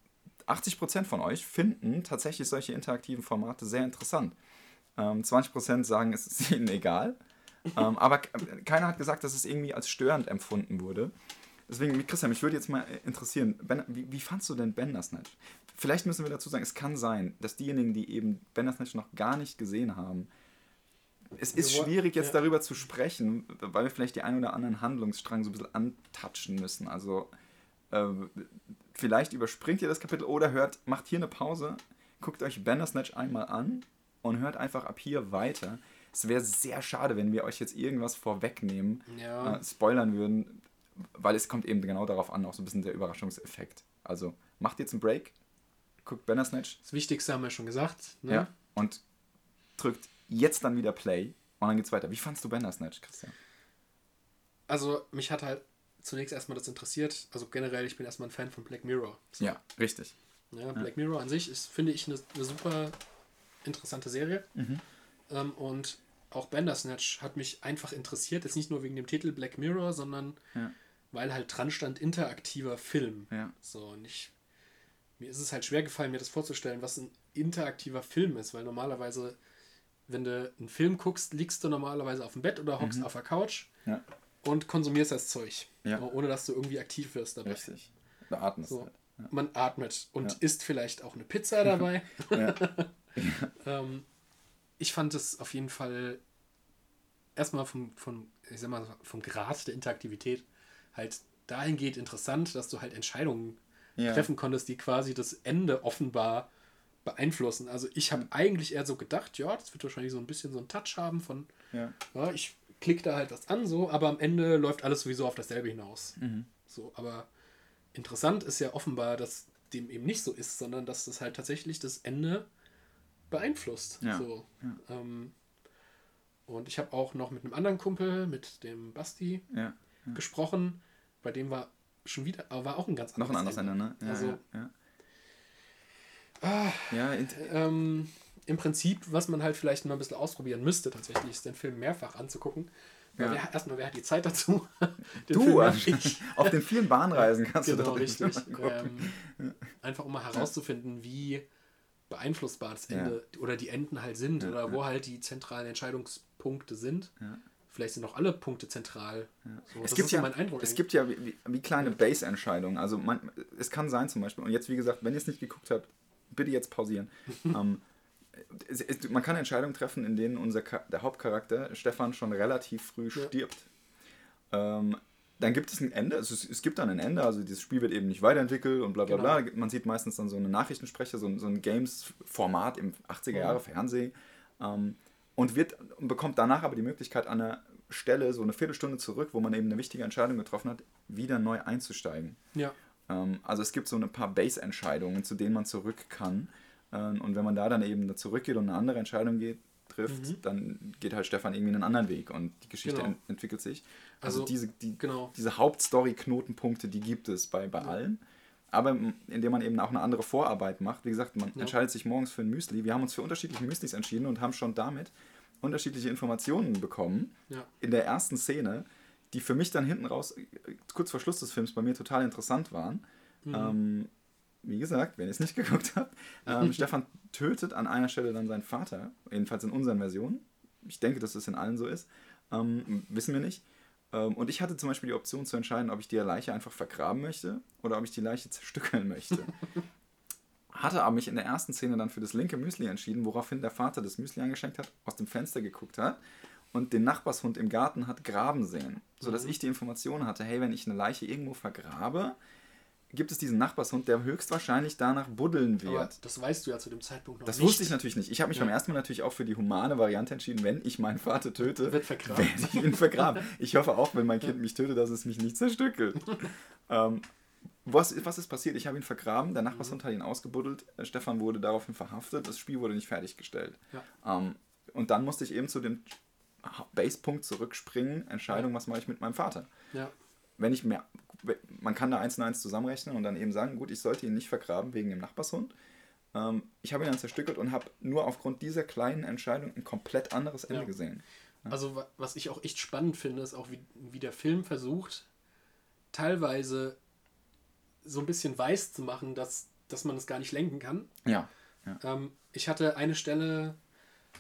80% von euch finden tatsächlich solche interaktiven Formate sehr interessant. Ähm, 20% sagen, es ist *laughs* ihnen egal. ähm, aber keiner hat gesagt, dass es irgendwie als störend empfunden wurde. Deswegen, Christian, mich würde jetzt mal äh, interessieren, ben, wie, wie fandst du denn Bandersnatch? Vielleicht müssen wir dazu sagen, es kann sein, dass diejenigen, die eben Bandersnatch noch gar nicht gesehen haben, es ist schwierig jetzt ja. darüber zu sprechen, weil wir vielleicht die ein oder anderen Handlungsstrang so ein bisschen antatschen müssen. Also äh, vielleicht überspringt ihr das Kapitel oder hört, macht hier eine Pause, guckt euch Bandersnatch einmal an und hört einfach ab hier weiter. Es wäre sehr schade, wenn wir euch jetzt irgendwas vorwegnehmen, Ja. äh, spoilern würden, weil es kommt eben genau darauf an, auch so ein bisschen der Überraschungseffekt. Also macht jetzt einen Break, guckt Bandersnatch Das Wichtigste haben wir schon gesagt. Ne? ja, und drückt jetzt dann wieder Play und dann geht's weiter. Wie fandst du Bandersnatch, Christian? Also, mich hat halt zunächst erstmal das interessiert. Also generell, ich bin erstmal ein Fan von Black Mirror. Ja, richtig. Ja, Black Mirror an sich ist, finde ich, eine, eine super interessante Serie. Mhm. Ähm, und auch Bandersnatch hat mich einfach interessiert. Jetzt nicht nur wegen dem Titel Black Mirror, sondern Ja. weil halt dran stand interaktiver Film. Ja. So, und ich, mir ist es halt schwer gefallen, mir das vorzustellen, was ein interaktiver Film ist, weil normalerweise, wenn du einen Film guckst, liegst du normalerweise auf dem Bett oder hockst auf der Couch Mhm. Ja, und konsumierst das Zeug. Ja. Ohne dass du irgendwie aktiv wirst dabei. richtig. Du atmest So. halt. Man atmet und Ja. isst vielleicht auch eine Pizza dabei. *laughs* Ja. ähm, ich fand es auf jeden Fall erstmal vom, vom, ich sag mal, vom Grad der Interaktivität halt dahingehend interessant, dass du halt Entscheidungen Ja. treffen konntest, die quasi das Ende offenbar beeinflussen. Also ich habe eigentlich eher so gedacht, ja, das wird wahrscheinlich so ein bisschen so einen Touch haben von, Ja. ja, ich klicke da halt was an, so, aber am Ende läuft alles sowieso auf dasselbe hinaus. Mhm. So, aber interessant ist ja offenbar, dass dem eben nicht so ist, sondern dass das halt tatsächlich das Ende beeinflusst. Ja, So. Ähm, und ich habe auch noch mit einem anderen Kumpel, mit dem Basti, Ja. gesprochen. Bei dem war schon wieder, aber war auch ein ganz Noch ein anderes Ende, ne? Ja, Also- ja, ja. Ah, ja ähm, Im Prinzip, was man halt vielleicht mal ein bisschen ausprobieren müsste, tatsächlich, ist den Film mehrfach anzugucken. Ja. wer, erstmal, wer hat die Zeit dazu? *laughs* Den du, ich. auf den vielen Bahnreisen kannst du Genau, doch den Film richtig. Ähm, einfach um mal herauszufinden, wie beeinflussbar das Ja. Ende oder die Enden halt sind Ja, oder ja. wo halt die zentralen Entscheidungspunkte sind. Ja. Vielleicht sind auch alle Punkte zentral. So, Es gibt, ja, es eigentlich. gibt ja wie, wie, wie kleine Base-Entscheidungen. Also man, es kann sein zum Beispiel, und jetzt wie gesagt, wenn ihr es nicht geguckt habt, bitte jetzt pausieren. *laughs* ähm, es, es, man kann Entscheidungen treffen, in denen unser der Hauptcharakter Stefan schon relativ früh ja. stirbt. Ähm, dann gibt es ein Ende, also es, es, gibt dann ein Ende, also dieses Spiel wird eben nicht weiterentwickelt und bla bla genau. bla. Man sieht meistens dann so eine Nachrichtensprecher, so, so ein Games-Format im 80er Jahre Fernsehen ähm, und wird und bekommt danach aber die Möglichkeit an einer Stelle, so eine Viertelstunde zurück, wo man eben eine wichtige Entscheidung getroffen hat, wieder neu einzusteigen. Ja. Ähm, also es gibt so ein paar Base-Entscheidungen, zu denen man zurück kann. Ähm, und wenn man da dann eben zurückgeht und eine andere Entscheidung geht, trifft, mhm. dann geht halt Stefan irgendwie einen anderen Weg und die Geschichte genau. ent entwickelt sich. Also, also diese, die, genau. diese Hauptstory-Knotenpunkte, die gibt es bei, bei ja. allen. Aber indem man eben auch eine andere Vorarbeit macht. Wie gesagt, man ja. entscheidet sich morgens für ein Müsli. Wir haben uns für unterschiedliche Müslis entschieden und haben schon damit unterschiedliche Informationen bekommen ja. in der ersten Szene, die für mich dann hinten raus, kurz vor Schluss des Films, bei mir total interessant waren. Mhm. Ähm, wie gesagt, wenn ihr es nicht *laughs* geguckt habt, ähm, *laughs* Stefan tötet an einer Stelle dann seinen Vater, jedenfalls in unseren Versionen. Ich denke, dass das in allen so ist. Ähm, wissen wir nicht. Ähm, und ich hatte zum Beispiel die Option zu entscheiden, ob ich die Leiche einfach vergraben möchte oder ob ich die Leiche zerstückeln möchte. *laughs* hatte aber mich in der ersten Szene dann für das linke Müsli entschieden, woraufhin der Vater das Müsli angeschenkt hat, aus dem Fenster geguckt hat und den Nachbarshund im Garten hat graben sehen. Sodass mhm. ich die Information hatte, hey, wenn ich eine Leiche irgendwo vergrabe, gibt es diesen Nachbarshund, der höchstwahrscheinlich danach buddeln wird. Aber das weißt du ja zu dem Zeitpunkt noch das nicht. Das wusste ich natürlich nicht. Ich habe mich ja. beim ersten Mal natürlich auch für die humane Variante entschieden. Wenn ich meinen Vater töte, wird werde ich ihn vergraben. *laughs* Ich hoffe auch, wenn mein Kind mich tötet, dass es mich nicht zerstückelt. *laughs* ähm, was, was ist passiert? Ich habe ihn vergraben, der Nachbarshund mhm. hat ihn ausgebuddelt, äh, Stefan wurde daraufhin verhaftet, das Spiel wurde nicht fertiggestellt. Ja. Ähm, und dann musste ich eben zu dem Basepunkt zurückspringen, Entscheidung, was mache ich mit meinem Vater? Ja. Wenn ich mehr, man kann da eins und eins zusammenrechnen und dann eben sagen, gut, ich sollte ihn nicht vergraben wegen dem Nachbarshund. Ähm, ich habe ihn dann zerstückelt und habe nur aufgrund dieser kleinen Entscheidung ein komplett anderes Ende ja. gesehen. Ja. Also was ich auch echt spannend finde, ist auch, wie, wie der Film versucht, teilweise so ein bisschen weiß zu machen, dass, dass man es gar nicht lenken kann. Ja. ja. Ähm, ich hatte eine Stelle,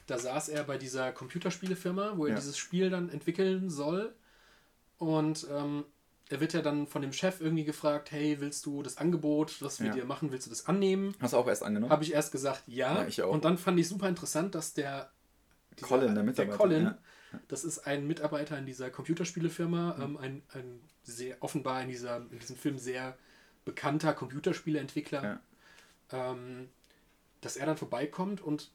da saß er bei dieser Computerspielefirma, wo er dieses Spiel dann entwickeln soll. Und ähm, er wird ja dann von dem Chef irgendwie gefragt, hey, willst du das Angebot, was wir ja. dir machen, willst du das annehmen? Hast du auch erst angenommen? Habe ich erst gesagt, ja. ja ich auch. Und dann fand ich super interessant, dass der dieser, Colin, der Mitarbeiter, der Colin, ja. das ist ein Mitarbeiter in dieser Computerspielefirma, mhm. ähm, ein, ein sehr offenbar in, dieser, in diesem Film sehr bekannter Computerspieleentwickler, ähm, dass er dann vorbeikommt und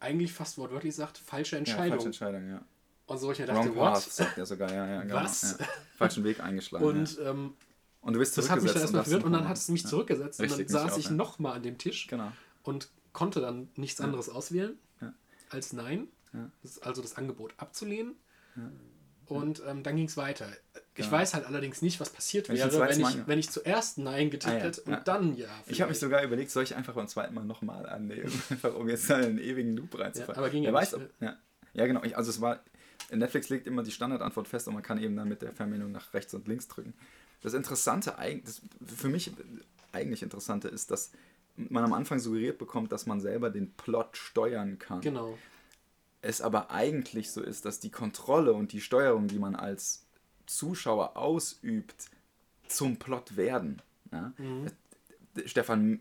eigentlich fast wortwörtlich sagt, falsche Entscheidung. falsche Entscheidung, ja. Und so, ich mir dachte, Wrong what? sagt er sogar, ja, ja, *laughs* genau. Was? Ja. Falschen Weg eingeschlagen. Und, ja. ähm, und du bist Das hat mich dann erstmal verwirrt und dann hat es mich zurückgesetzt Richtig, und dann saß ich, ich nochmal an dem Tisch genau. und konnte dann nichts anderes auswählen als Nein. Das also das Angebot abzulehnen. Und ähm, dann ging es weiter. Ich ja. weiß halt allerdings nicht, was passiert wäre, wenn ich, wenn ich zuerst Nein getippt ah, ja. hätte und ja. dann Ja. Vielleicht. Ich habe mich sogar überlegt, soll ich einfach beim zweiten Mal nochmal annehmen, *laughs* einfach um jetzt einen ewigen Loop reinzufallen. Ja, aber ging Wer ja weiß, nicht. Ob, ja. ja, genau. Ich, also es war, Netflix legt immer die Standardantwort fest und man kann eben dann mit der Fernbedienung nach rechts und links drücken. Das Interessante, das für mich eigentlich Interessante ist, dass man am Anfang suggeriert bekommt, dass man selber den Plot steuern kann. Genau. Es aber eigentlich so ist, dass die Kontrolle und die Steuerung, die man als Zuschauer ausübt, zum Plot werden. Ja? Mhm. Stefan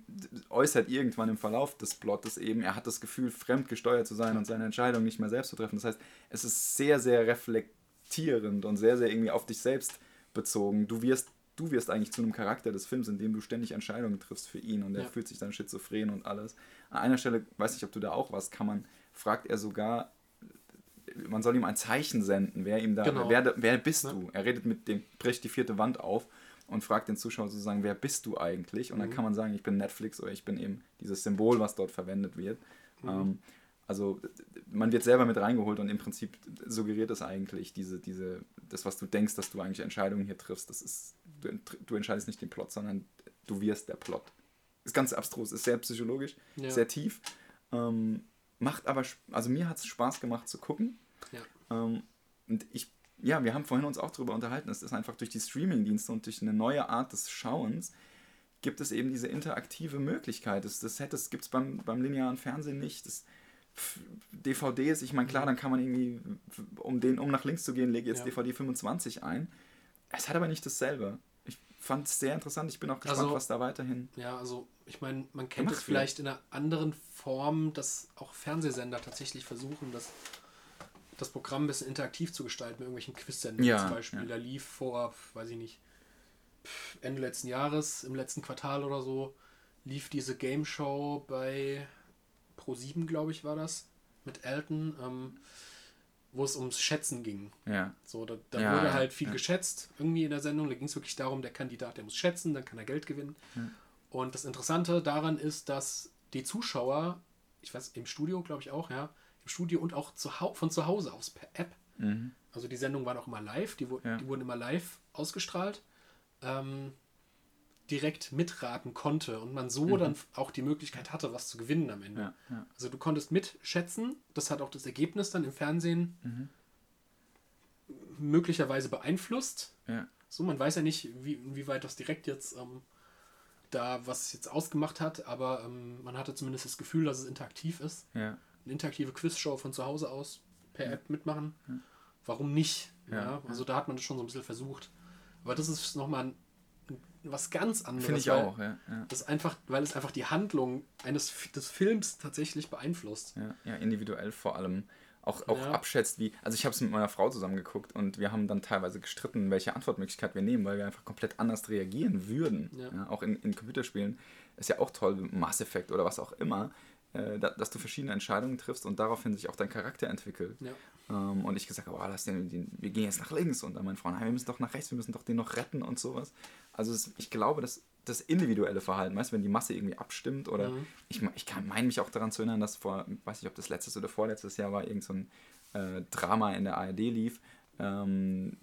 äußert irgendwann im Verlauf des Plottes eben, er hat das Gefühl, fremdgesteuert zu sein und seine Entscheidung nicht mehr selbst zu treffen. Das heißt, es ist sehr, sehr reflektierend und sehr, sehr irgendwie auf dich selbst bezogen. Du wirst, du wirst eigentlich zu einem Charakter des Films, in dem du ständig Entscheidungen triffst für ihn und er ja. fühlt sich dann schizophren und alles. An einer Stelle, weiß nicht, ob du da auch warst, kann man, fragt er sogar, man soll ihm ein Zeichen senden, wer ihm da, genau. wer, wer bist ja. du? Er redet mit dem, bricht die vierte Wand auf und fragt den Zuschauer sozusagen, wer bist du eigentlich? Und mhm. dann kann man sagen, ich bin Netflix oder ich bin eben dieses Symbol, was dort verwendet wird. Mhm. Ähm, also man wird selber mit reingeholt und im Prinzip suggeriert es eigentlich diese, diese, das, was du denkst, dass du eigentlich Entscheidungen hier triffst, das ist, du, du entscheidest nicht den Plot, sondern du wirst der Plot. Ist ganz abstrus, ist sehr psychologisch, ja. sehr tief. Ähm, macht aber, also mir hat es Spaß gemacht zu gucken. Ähm, und ich ja, wir haben vorhin uns auch darüber unterhalten, es ist einfach durch die Streaming-Dienste und durch eine neue Art des Schauens gibt es eben diese interaktive Möglichkeit. Das, das, das gibt es beim, beim linearen Fernsehen nicht. Das, DVDs, ich meine, klar, dann kann man irgendwie, um, den, um nach links zu gehen, lege jetzt ja. DVD 25 ein. Es hat aber nicht dasselbe. Ich fand es sehr interessant. Ich bin auch gespannt, also, was da weiterhin. Ja, also ich meine, man kennt es vielleicht in einer anderen Form, dass auch Fernsehsender tatsächlich versuchen, das, das Programm ein bisschen interaktiv zu gestalten, mit irgendwelchen Quiz-Sendungen ja, zum Beispiel. Ja. Da lief vor, weiß ich nicht, Ende letzten Jahres, im letzten Quartal oder so, lief diese Game Show bei Pro7, glaube ich, war das, mit Elton, ähm, wo es ums Schätzen ging. Ja. So, da, da ja, wurde halt viel geschätzt irgendwie in der Sendung. Da ging es wirklich darum, der Kandidat, der muss schätzen, dann kann er Geld gewinnen. Und das Interessante daran ist, dass die Zuschauer, ich weiß, im Studio, glaube ich auch, ja, im Studio und auch zu von zu Hause aus per App. Mhm. Also die Sendungen waren auch immer live, die, die wurden immer live ausgestrahlt ähm, direkt mitraten konnte und man so mhm. dann auch die Möglichkeit hatte, was zu gewinnen am Ende. Ja, ja. Also du konntest mitschätzen, das hat auch das Ergebnis dann im Fernsehen mhm. möglicherweise beeinflusst. Ja. So, man weiß ja nicht, wie, inwieweit das direkt jetzt ähm, da was jetzt ausgemacht hat, aber ähm, man hatte zumindest das Gefühl, dass es interaktiv ist. Eine interaktive Quizshow von zu Hause aus per App mitmachen. Warum nicht? Ja, also da hat man das schon so ein bisschen versucht. Aber das ist nochmal was ganz anderes. Finde ich auch, ja, ja. Das einfach, weil es einfach die Handlung eines des Films tatsächlich beeinflusst. Ja, ja individuell vor allem. Auch, auch abschätzt, wie. Also ich habe es mit meiner Frau zusammen geguckt und wir haben dann teilweise gestritten, welche Antwortmöglichkeit wir nehmen, weil wir einfach komplett anders reagieren würden. Auch in, in Computerspielen ist ja auch toll, Mass Effect oder was auch immer dass du verschiedene Entscheidungen triffst und daraufhin sich auch dein Charakter entwickelt. Ja. Ähm, und ich gesagt habe, oh, lass den, den, wir gehen jetzt nach links und dann meine Frau, nein, wir müssen doch nach rechts, wir müssen doch den noch retten und sowas. Also es, ich glaube, dass das individuelle Verhalten, weißt du, wenn die Masse irgendwie abstimmt oder mhm. ich, ich kann meine mich auch daran zu erinnern, dass vor, weiß nicht, ob das letztes oder vorletztes Jahr war, irgend so ein äh, Drama in der ARD lief, ähm,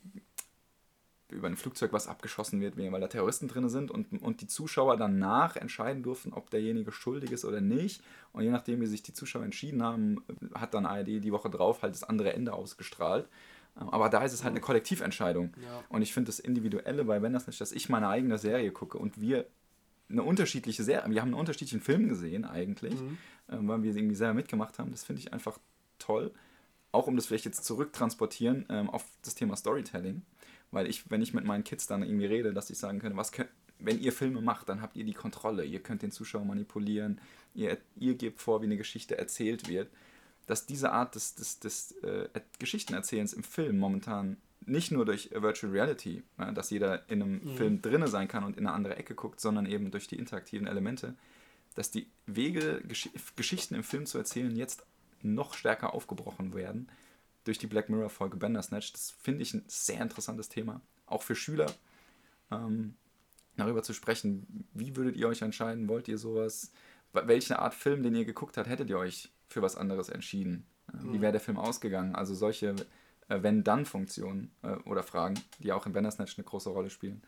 über ein Flugzeug, was abgeschossen wird, weil da Terroristen drin sind und, und die Zuschauer danach entscheiden durften, ob derjenige schuldig ist oder nicht. Und je nachdem, wie sich die Zuschauer entschieden haben, hat dann ARD die Woche drauf halt das andere Ende ausgestrahlt. Aber da ist es halt eine Kollektiventscheidung. Ja. Und ich finde das Individuelle bei Wenn das nicht, dass ich meine eigene Serie gucke und wir eine unterschiedliche Serie, wir haben einen unterschiedlichen Film gesehen eigentlich, mhm. Ähm, weil wir irgendwie selber mitgemacht haben. Das finde ich einfach toll. Auch um das vielleicht jetzt zurücktransportieren ähm, auf das Thema Storytelling weil ich, wenn ich mit meinen Kids dann irgendwie rede, dass ich sagen könnte, was könnt, wenn ihr Filme macht, dann habt ihr die Kontrolle. Ihr könnt den Zuschauer manipulieren. Ihr, ihr gebt vor, wie eine Geschichte erzählt wird. Dass diese Art des, des, des äh, Geschichtenerzählens im Film momentan nicht nur durch Virtual Reality, ja, dass jeder in einem mhm. Film drinne sein kann und in eine andere Ecke guckt, sondern eben durch die interaktiven Elemente, dass die Wege, Gesch Geschichten im Film zu erzählen, jetzt noch stärker aufgebrochen werden durch die Black Mirror-Folge Bandersnatch. Das finde ich ein sehr interessantes Thema, auch für Schüler, ähm, darüber zu sprechen. Wie würdet ihr euch entscheiden? Wollt ihr sowas? Welche Art Film, den ihr geguckt habt, hättet ihr euch für was anderes entschieden? Äh, wie mhm. wäre der Film ausgegangen? Also solche äh, Wenn-Dann-Funktionen äh, oder Fragen, die auch in Bandersnatch eine große Rolle spielen.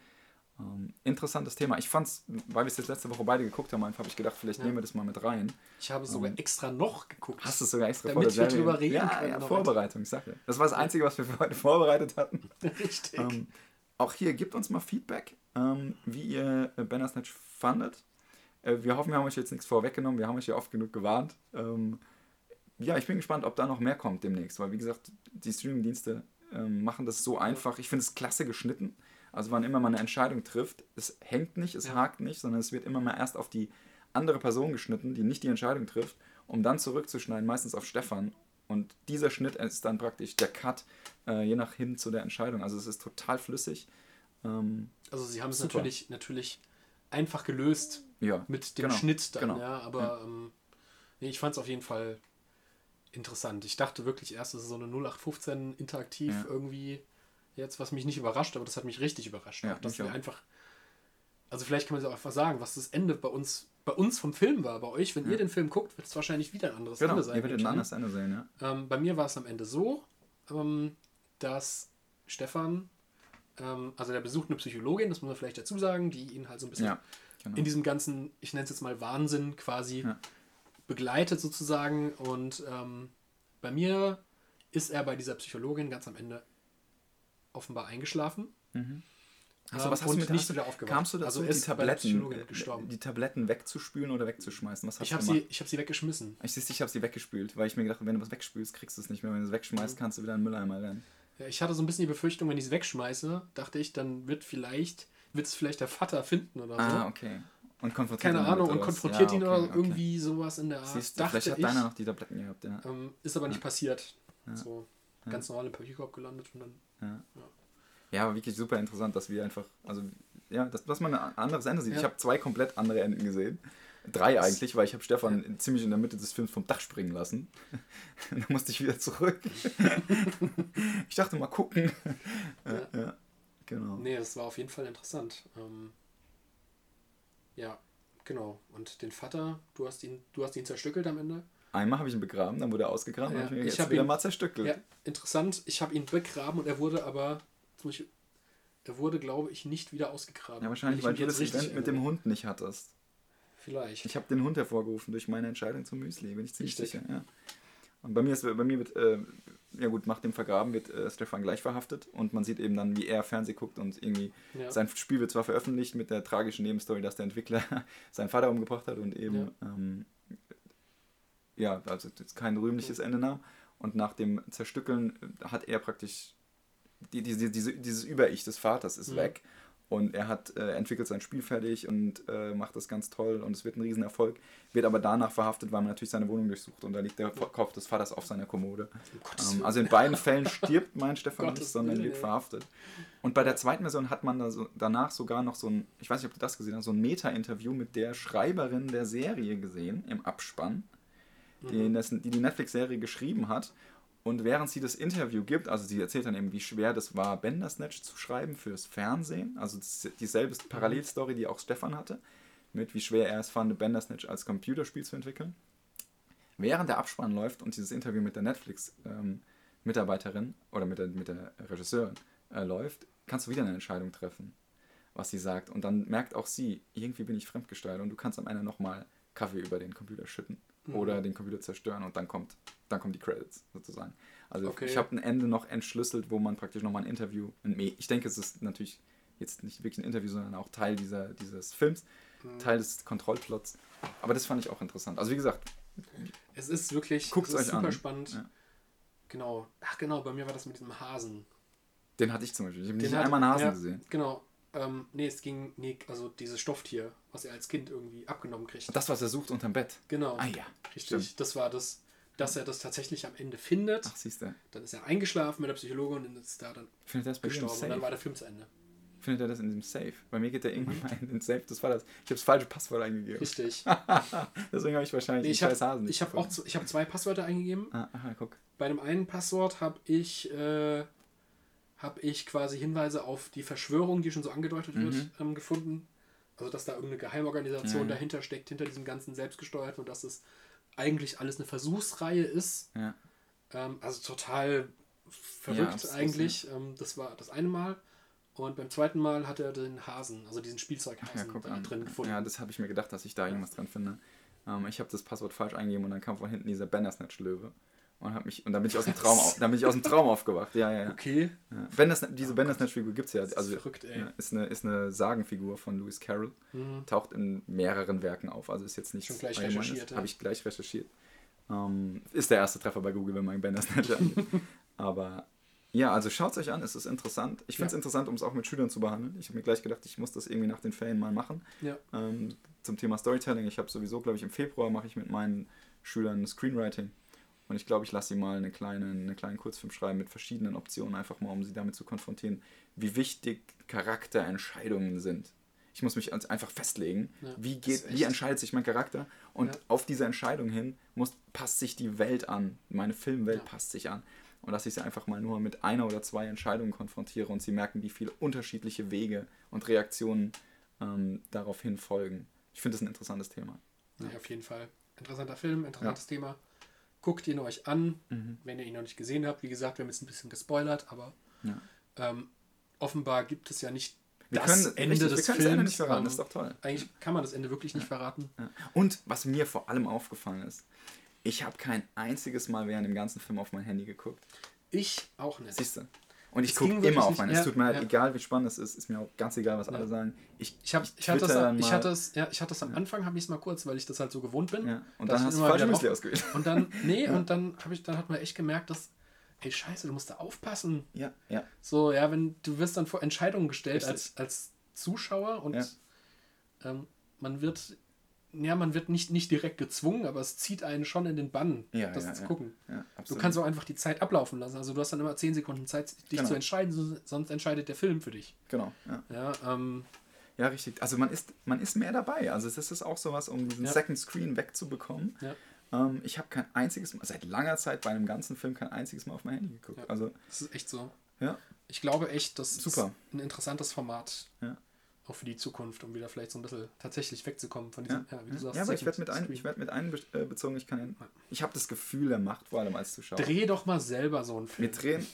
Ähm, interessantes Thema. Ich fand's, weil wir es jetzt letzte Woche beide geguckt haben, einfach habe ich gedacht, vielleicht ja. nehmen wir das mal mit rein. Ich habe sogar ähm, extra noch geguckt. Hast du es sogar extra damit wir drüber reden ja, können. Ja, Vorbereitung, ich sag ja. Das war das Einzige, was wir für *laughs* heute vorbereitet hatten. Richtig. Ähm, auch hier, gebt uns mal Feedback, ähm, wie ihr äh, Bandersnatch fandet. Äh, wir hoffen, wir haben euch jetzt nichts vorweggenommen. Wir haben euch ja oft genug gewarnt. Ähm, ja, ich bin gespannt, ob da noch mehr kommt demnächst, weil wie gesagt, die Streamingdienste ähm, machen das so einfach. Ich finde es klasse geschnitten. Also wann immer man eine Entscheidung trifft, es hängt nicht, es ja. hakt nicht, sondern es wird immer mal erst auf die andere Person geschnitten, die nicht die Entscheidung trifft, um dann zurückzuschneiden, meistens auf Stefan. Und dieser Schnitt ist dann praktisch der Cut, äh, je nach hin zu der Entscheidung. Also es ist total flüssig. Ähm, also sie haben es natürlich, natürlich einfach gelöst ja, mit dem genau, Schnitt dann, genau, ja, aber ja. Ähm, nee, ich fand es auf jeden Fall interessant. Ich dachte wirklich erst, es ist so eine 0815 interaktiv irgendwie jetzt, was mich nicht überrascht, aber das hat mich richtig überrascht. Ja, dass wir auch. einfach, also vielleicht kann man so einfach sagen, was das Ende bei uns, bei uns vom Film war. Bei euch, wenn ja. ihr den Film guckt, wird es wahrscheinlich wieder ein anderes genau, Ende sein. Ihr werdet ein anderes Ende sehen, ja. Ähm, bei mir war es am Ende so, ähm, dass Stefan, ähm, also der besucht eine Psychologin, das muss man vielleicht dazu sagen, die ihn halt so ein bisschen ja, genau. in diesem ganzen, ich nenne es jetzt mal Wahnsinn quasi begleitet sozusagen. Und ähm, bei mir ist er bei dieser Psychologin ganz am Ende offenbar eingeschlafen. Mhm. Also, was hast du mit nicht wieder aufgewacht? Kamst du dazu, also die, Tabletten, äh, die Tabletten wegzuspülen oder wegzuschmeißen? Was hast ich habe sie, hab sie weggeschmissen. Ich, ich habe sie weggespült, weil ich mir gedacht habe, wenn du was wegspülst, kriegst du es nicht mehr. Wenn du es wegschmeißt, mhm. kannst du wieder in den Mülleimer rennen. Ja, ich hatte so ein bisschen die Befürchtung, wenn ich es wegschmeiße, dachte ich, dann wird vielleicht, wird es vielleicht der Vater finden oder so. Ah, okay. Und konfrontiert Keine ihn Ahnung, und konfrontiert Ja, ihn okay, oder okay. irgendwie sowas in der Art. Siehst du, dachte vielleicht hat ich. deiner noch die Tabletten gehabt, ja. Ähm, ist aber nicht passiert. Ja. Ganz normal im Papierkorb gelandet und dann. Ja. Ja. ja, wirklich super interessant, dass wir einfach, also, ja, dass, dass man ein anderes Ende sieht. Ja. Ich habe zwei komplett andere Enden gesehen. Drei eigentlich, weil ich habe Stefan in- ziemlich in der Mitte des Films vom Dach springen lassen. *laughs* dann musste ich wieder zurück. *laughs* ich dachte mal gucken. ja, ja, genau. Nee, das war auf jeden Fall interessant. Ähm, ja, genau. Und den Vater, du hast ihn, du hast ihn zerstückelt am Ende. Einmal habe ich ihn begraben, dann wurde er ausgegraben, Ja, habe ich ich jetzt hab wieder ihn- mal zerstückelt. Ja, interessant. Ich habe ihn begraben und er wurde aber, zum Beispiel, er wurde, glaube ich, nicht wieder ausgegraben. Ja, wahrscheinlich, weil ich du das Event mit dem Hund nicht hattest. Vielleicht. Ich habe den Hund hervorgerufen durch meine Entscheidung zum Müsli, bin ich ziemlich Richtig. sicher. Ja. Und bei mir, ist, bei mir wird, äh, ja gut, nach dem Vergraben wird äh, Stefan gleich verhaftet und man sieht eben dann, wie er Fernseh guckt und irgendwie Ja. sein Spiel wird zwar veröffentlicht mit der tragischen Nebenstory, dass der Entwickler *laughs* seinen Vater umgebracht hat und eben, ähm, ja, also kein rühmliches Ende nahm. Und nach dem Zerstückeln äh, hat er praktisch die, diese, diese, dieses Über-Ich des Vaters ist Mhm. weg. Und er hat äh, entwickelt sein Spiel fertig und äh, macht das ganz toll und es wird ein Riesenerfolg. Wird aber danach verhaftet, weil man natürlich seine Wohnung durchsucht und da liegt der Kopf des Vaters auf seiner Kommode. Gottes Ähm, also in beiden Fällen stirbt mein Stefan nicht, sondern wird verhaftet. Und bei der zweiten Version hat man da so, danach sogar noch so ein, ich weiß nicht, ob du das gesehen hast, so ein Meta-Interview mit der Schreiberin der Serie gesehen im Abspann, die Mhm. das, die, die Netflix-Serie geschrieben hat. Und während sie das Interview gibt, also sie erzählt dann eben, wie schwer das war, Bandersnatch zu schreiben fürs Fernsehen. Also dieselbe Mhm. Parallelstory, die auch Stefan hatte, mit wie schwer er es fand, Bandersnatch als Computerspiel zu entwickeln. Während der Abspann läuft und dieses Interview mit der Netflix-Mitarbeiterin oder mit der, mit der Regisseurin äh, läuft, kannst du wieder eine Entscheidung treffen, was sie sagt. Und dann merkt auch sie, irgendwie bin ich fremdgesteuert und du kannst am Ende nochmal Kaffee über den Computer schütten Mhm. oder den Computer zerstören und dann kommt, dann kommen die Credits sozusagen. Also Okay. ich habe ein Ende noch entschlüsselt, wo man praktisch nochmal ein Interview, ich denke, es ist natürlich jetzt nicht wirklich ein Interview, sondern auch Teil dieser, dieses Films, Mhm. Teil des Kontrollplots. Aber das fand ich auch interessant. Also wie gesagt, Es ist wirklich es ist euch super an. spannend. Ja. Genau. Ach genau, bei mir war das mit diesem Hasen. den hatte ich zum Beispiel. Ich habe nicht hat- einmal einen Hasen ja, gesehen. Genau. Ähm, nee, es ging, nee, also dieses Stofftier, was er als Kind irgendwie abgenommen kriegt. Das, was er sucht unterm Bett. Genau. Ah ja, Richtig. stimmt. Das war das, dass er das tatsächlich am Ende findet. Ach, siehst du. Dann ist er eingeschlafen mit der Psychologe und dann ist da dann Findet er das bei gestorben. Und dann war Safe? der Film zu Ende. Findet er das in diesem Safe? Bei mir geht der irgendwie mal in den Safe des Vaters. Ich habe das falsche Passwort eingegeben. Richtig. *laughs* Deswegen habe ich wahrscheinlich Nee, ich habe scheiß Hasen ich hab auch zu- ich hab zwei Passwörter eingegeben. Ah, aha, guck. Bei dem einen Passwort habe ich, äh, hab ich quasi Hinweise auf die Verschwörung, die schon so angedeutet wird, Mhm. ähm, gefunden. Also, dass da irgendeine Geheimorganisation Ja. dahinter steckt, hinter diesem ganzen Selbstgesteuerten und dass es eigentlich alles eine Versuchsreihe ist. Ja. Ähm, also total Ja, verrückt abstrus, eigentlich. Ähm, das war das eine Mal. Und beim zweiten Mal hat er den Hasen, also diesen Spielzeughasen Ja, da drin gefunden. Ja, das habe ich mir gedacht, dass ich da irgendwas dran finde. Ähm, ich habe das Passwort falsch eingegeben und dann kam von hinten dieser Bandersnatch-Löwe. Und, hab mich, und dann bin ich aus dem Traum, auf, dann bin ich aus dem Traum aufgewacht. Ja, ja, ja. okay. ja. Bandersnatch, diese Bandersnatch-Figur gibt es ja. Das ist Also, verrückt, ey. ist, eine, ist eine Sagenfigur von Lewis Carroll. Mhm. Taucht in mehreren Werken auf. Also ist jetzt nicht Schon gleich recherchiert, ja. Habe ich gleich recherchiert. Ähm, ist der erste Treffer bei Google, wenn man Bandersnatch angeht. *laughs* Aber ja, also schaut es euch an, es ist interessant. Ich finde es Ja. interessant, um es auch mit Schülern zu behandeln. Ich habe mir gleich gedacht, ich muss das irgendwie nach den Ferien mal machen. Ja. Ähm, zum Thema Storytelling. Ich habe sowieso, glaube ich, im Februar mache ich mit meinen Schülern Screenwriting. Und ich glaube, ich lasse sie mal eine kleine, einen kleinen Kurzfilm schreiben mit verschiedenen Optionen, einfach mal, um sie damit zu konfrontieren, wie wichtig Charakterentscheidungen sind. Ich muss mich einfach festlegen, Ja, wie, geht, wie entscheidet sich mein Charakter. Und Ja. auf diese Entscheidung hin muss, passt sich die Welt an. Meine Filmwelt Ja. passt sich an. Und dass ich sie einfach mal nur mit einer oder zwei Entscheidungen konfrontiere und sie merken, wie viele unterschiedliche Wege und Reaktionen ähm, daraufhin folgen. Ich finde das ein interessantes Thema. Ja, auf jeden Fall. Interessanter Film, interessantes Thema. Guckt ihn euch an, Mhm. wenn ihr ihn noch nicht gesehen habt. Wie gesagt, wir haben jetzt ein bisschen gespoilert, aber Ja. ähm, offenbar gibt es ja nicht Wir das können, Ende richtig, des wir Films. das Ende nicht verraten, das ist doch toll. Eigentlich kann man das Ende wirklich nicht verraten. Ja. Und was mir vor allem aufgefallen ist, ich habe kein einziges Mal während dem ganzen Film auf mein Handy geguckt. Ich auch nicht. Siehst du? Und ich gucke immer auf nicht- mein. ja, es tut mir leid, ja. egal wie spannend es ist, ist mir auch ganz egal, was Ja. alle sagen. Ich, Ich, hab, ich, hatte, es, dann ich, hatte es, ja, ich hatte es am Anfang, habe ich es mal kurz, weil ich das halt so gewohnt bin. Und dann hast du falsche Müsli ausgewählt. Und dann, nee, *laughs* und dann habe ich, dann hat man echt gemerkt, dass, ey Scheiße, du musst da aufpassen. Ja, ja. So, ja, wenn du wirst dann vor Entscheidungen gestellt Richtig. als, als Zuschauer und Ja. ähm, man wird, ja, man wird nicht, nicht direkt gezwungen, aber es zieht einen schon in den Bann, Ja, das ja, zu gucken. Ja, Du kannst auch einfach die Zeit ablaufen lassen. Also du hast dann immer 10 Sekunden Zeit, dich Genau. zu entscheiden, so- sonst entscheidet der Film für dich. Genau, ja. Ja, ähm, Ja, richtig. Also man ist, man ist mehr dabei. Also es ist auch sowas, um diesen. Second Screen wegzubekommen. Ähm, ich habe kein einziges Mal, seit langer Zeit bei einem ganzen Film kein einziges Mal auf mein Handy geguckt. Also, Das ist echt so. ja, Ich glaube echt, das Super. ist ein interessantes Format. Ja. Auch für die Zukunft, um wieder vielleicht so ein bisschen tatsächlich wegzukommen von diesem, ja. ja, wie du sagst. ja aber ich werde mit, ein, ich werd mit einbezogen. Ich, kann ja, ich habe das Gefühl der Macht, vor allem als Zuschauer. Dreh doch mal selber so einen Film. Wir drehen.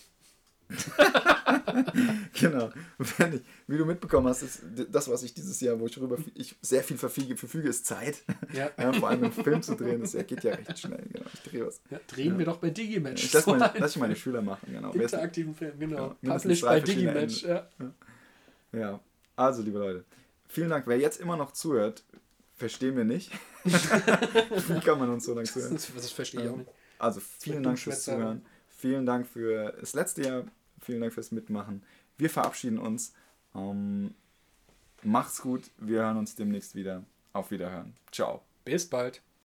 *laughs* genau. Wenn ich, wie du mitbekommen hast, ist das, was ich dieses Jahr, wo ich rüber ich sehr viel verfüge, verfüge ist Zeit. Ja. Ja, vor allem einen Film zu drehen, das geht ja recht schnell. Genau. Ich drehe was. Ja, drehen Ja. wir doch bei Digimatch. Ich lasse So meine, lass ich meine Schüler machen, genau. Interaktiven Film, genau. Published drei bei Digimatch. Ja. Ja, also liebe Leute, vielen Dank. Wer jetzt immer noch zuhört, verstehen wir nicht. *laughs* Wie kann man uns so lange zuhören? Das, das verstehe ich auch nicht. Also vielen Dank fürs. Zuhören. Vielen Dank für das letzte Jahr. Vielen Dank fürs Mitmachen. Wir verabschieden uns. Ähm, macht's gut. Wir hören uns demnächst wieder. Auf Wiederhören. Ciao. Bis bald.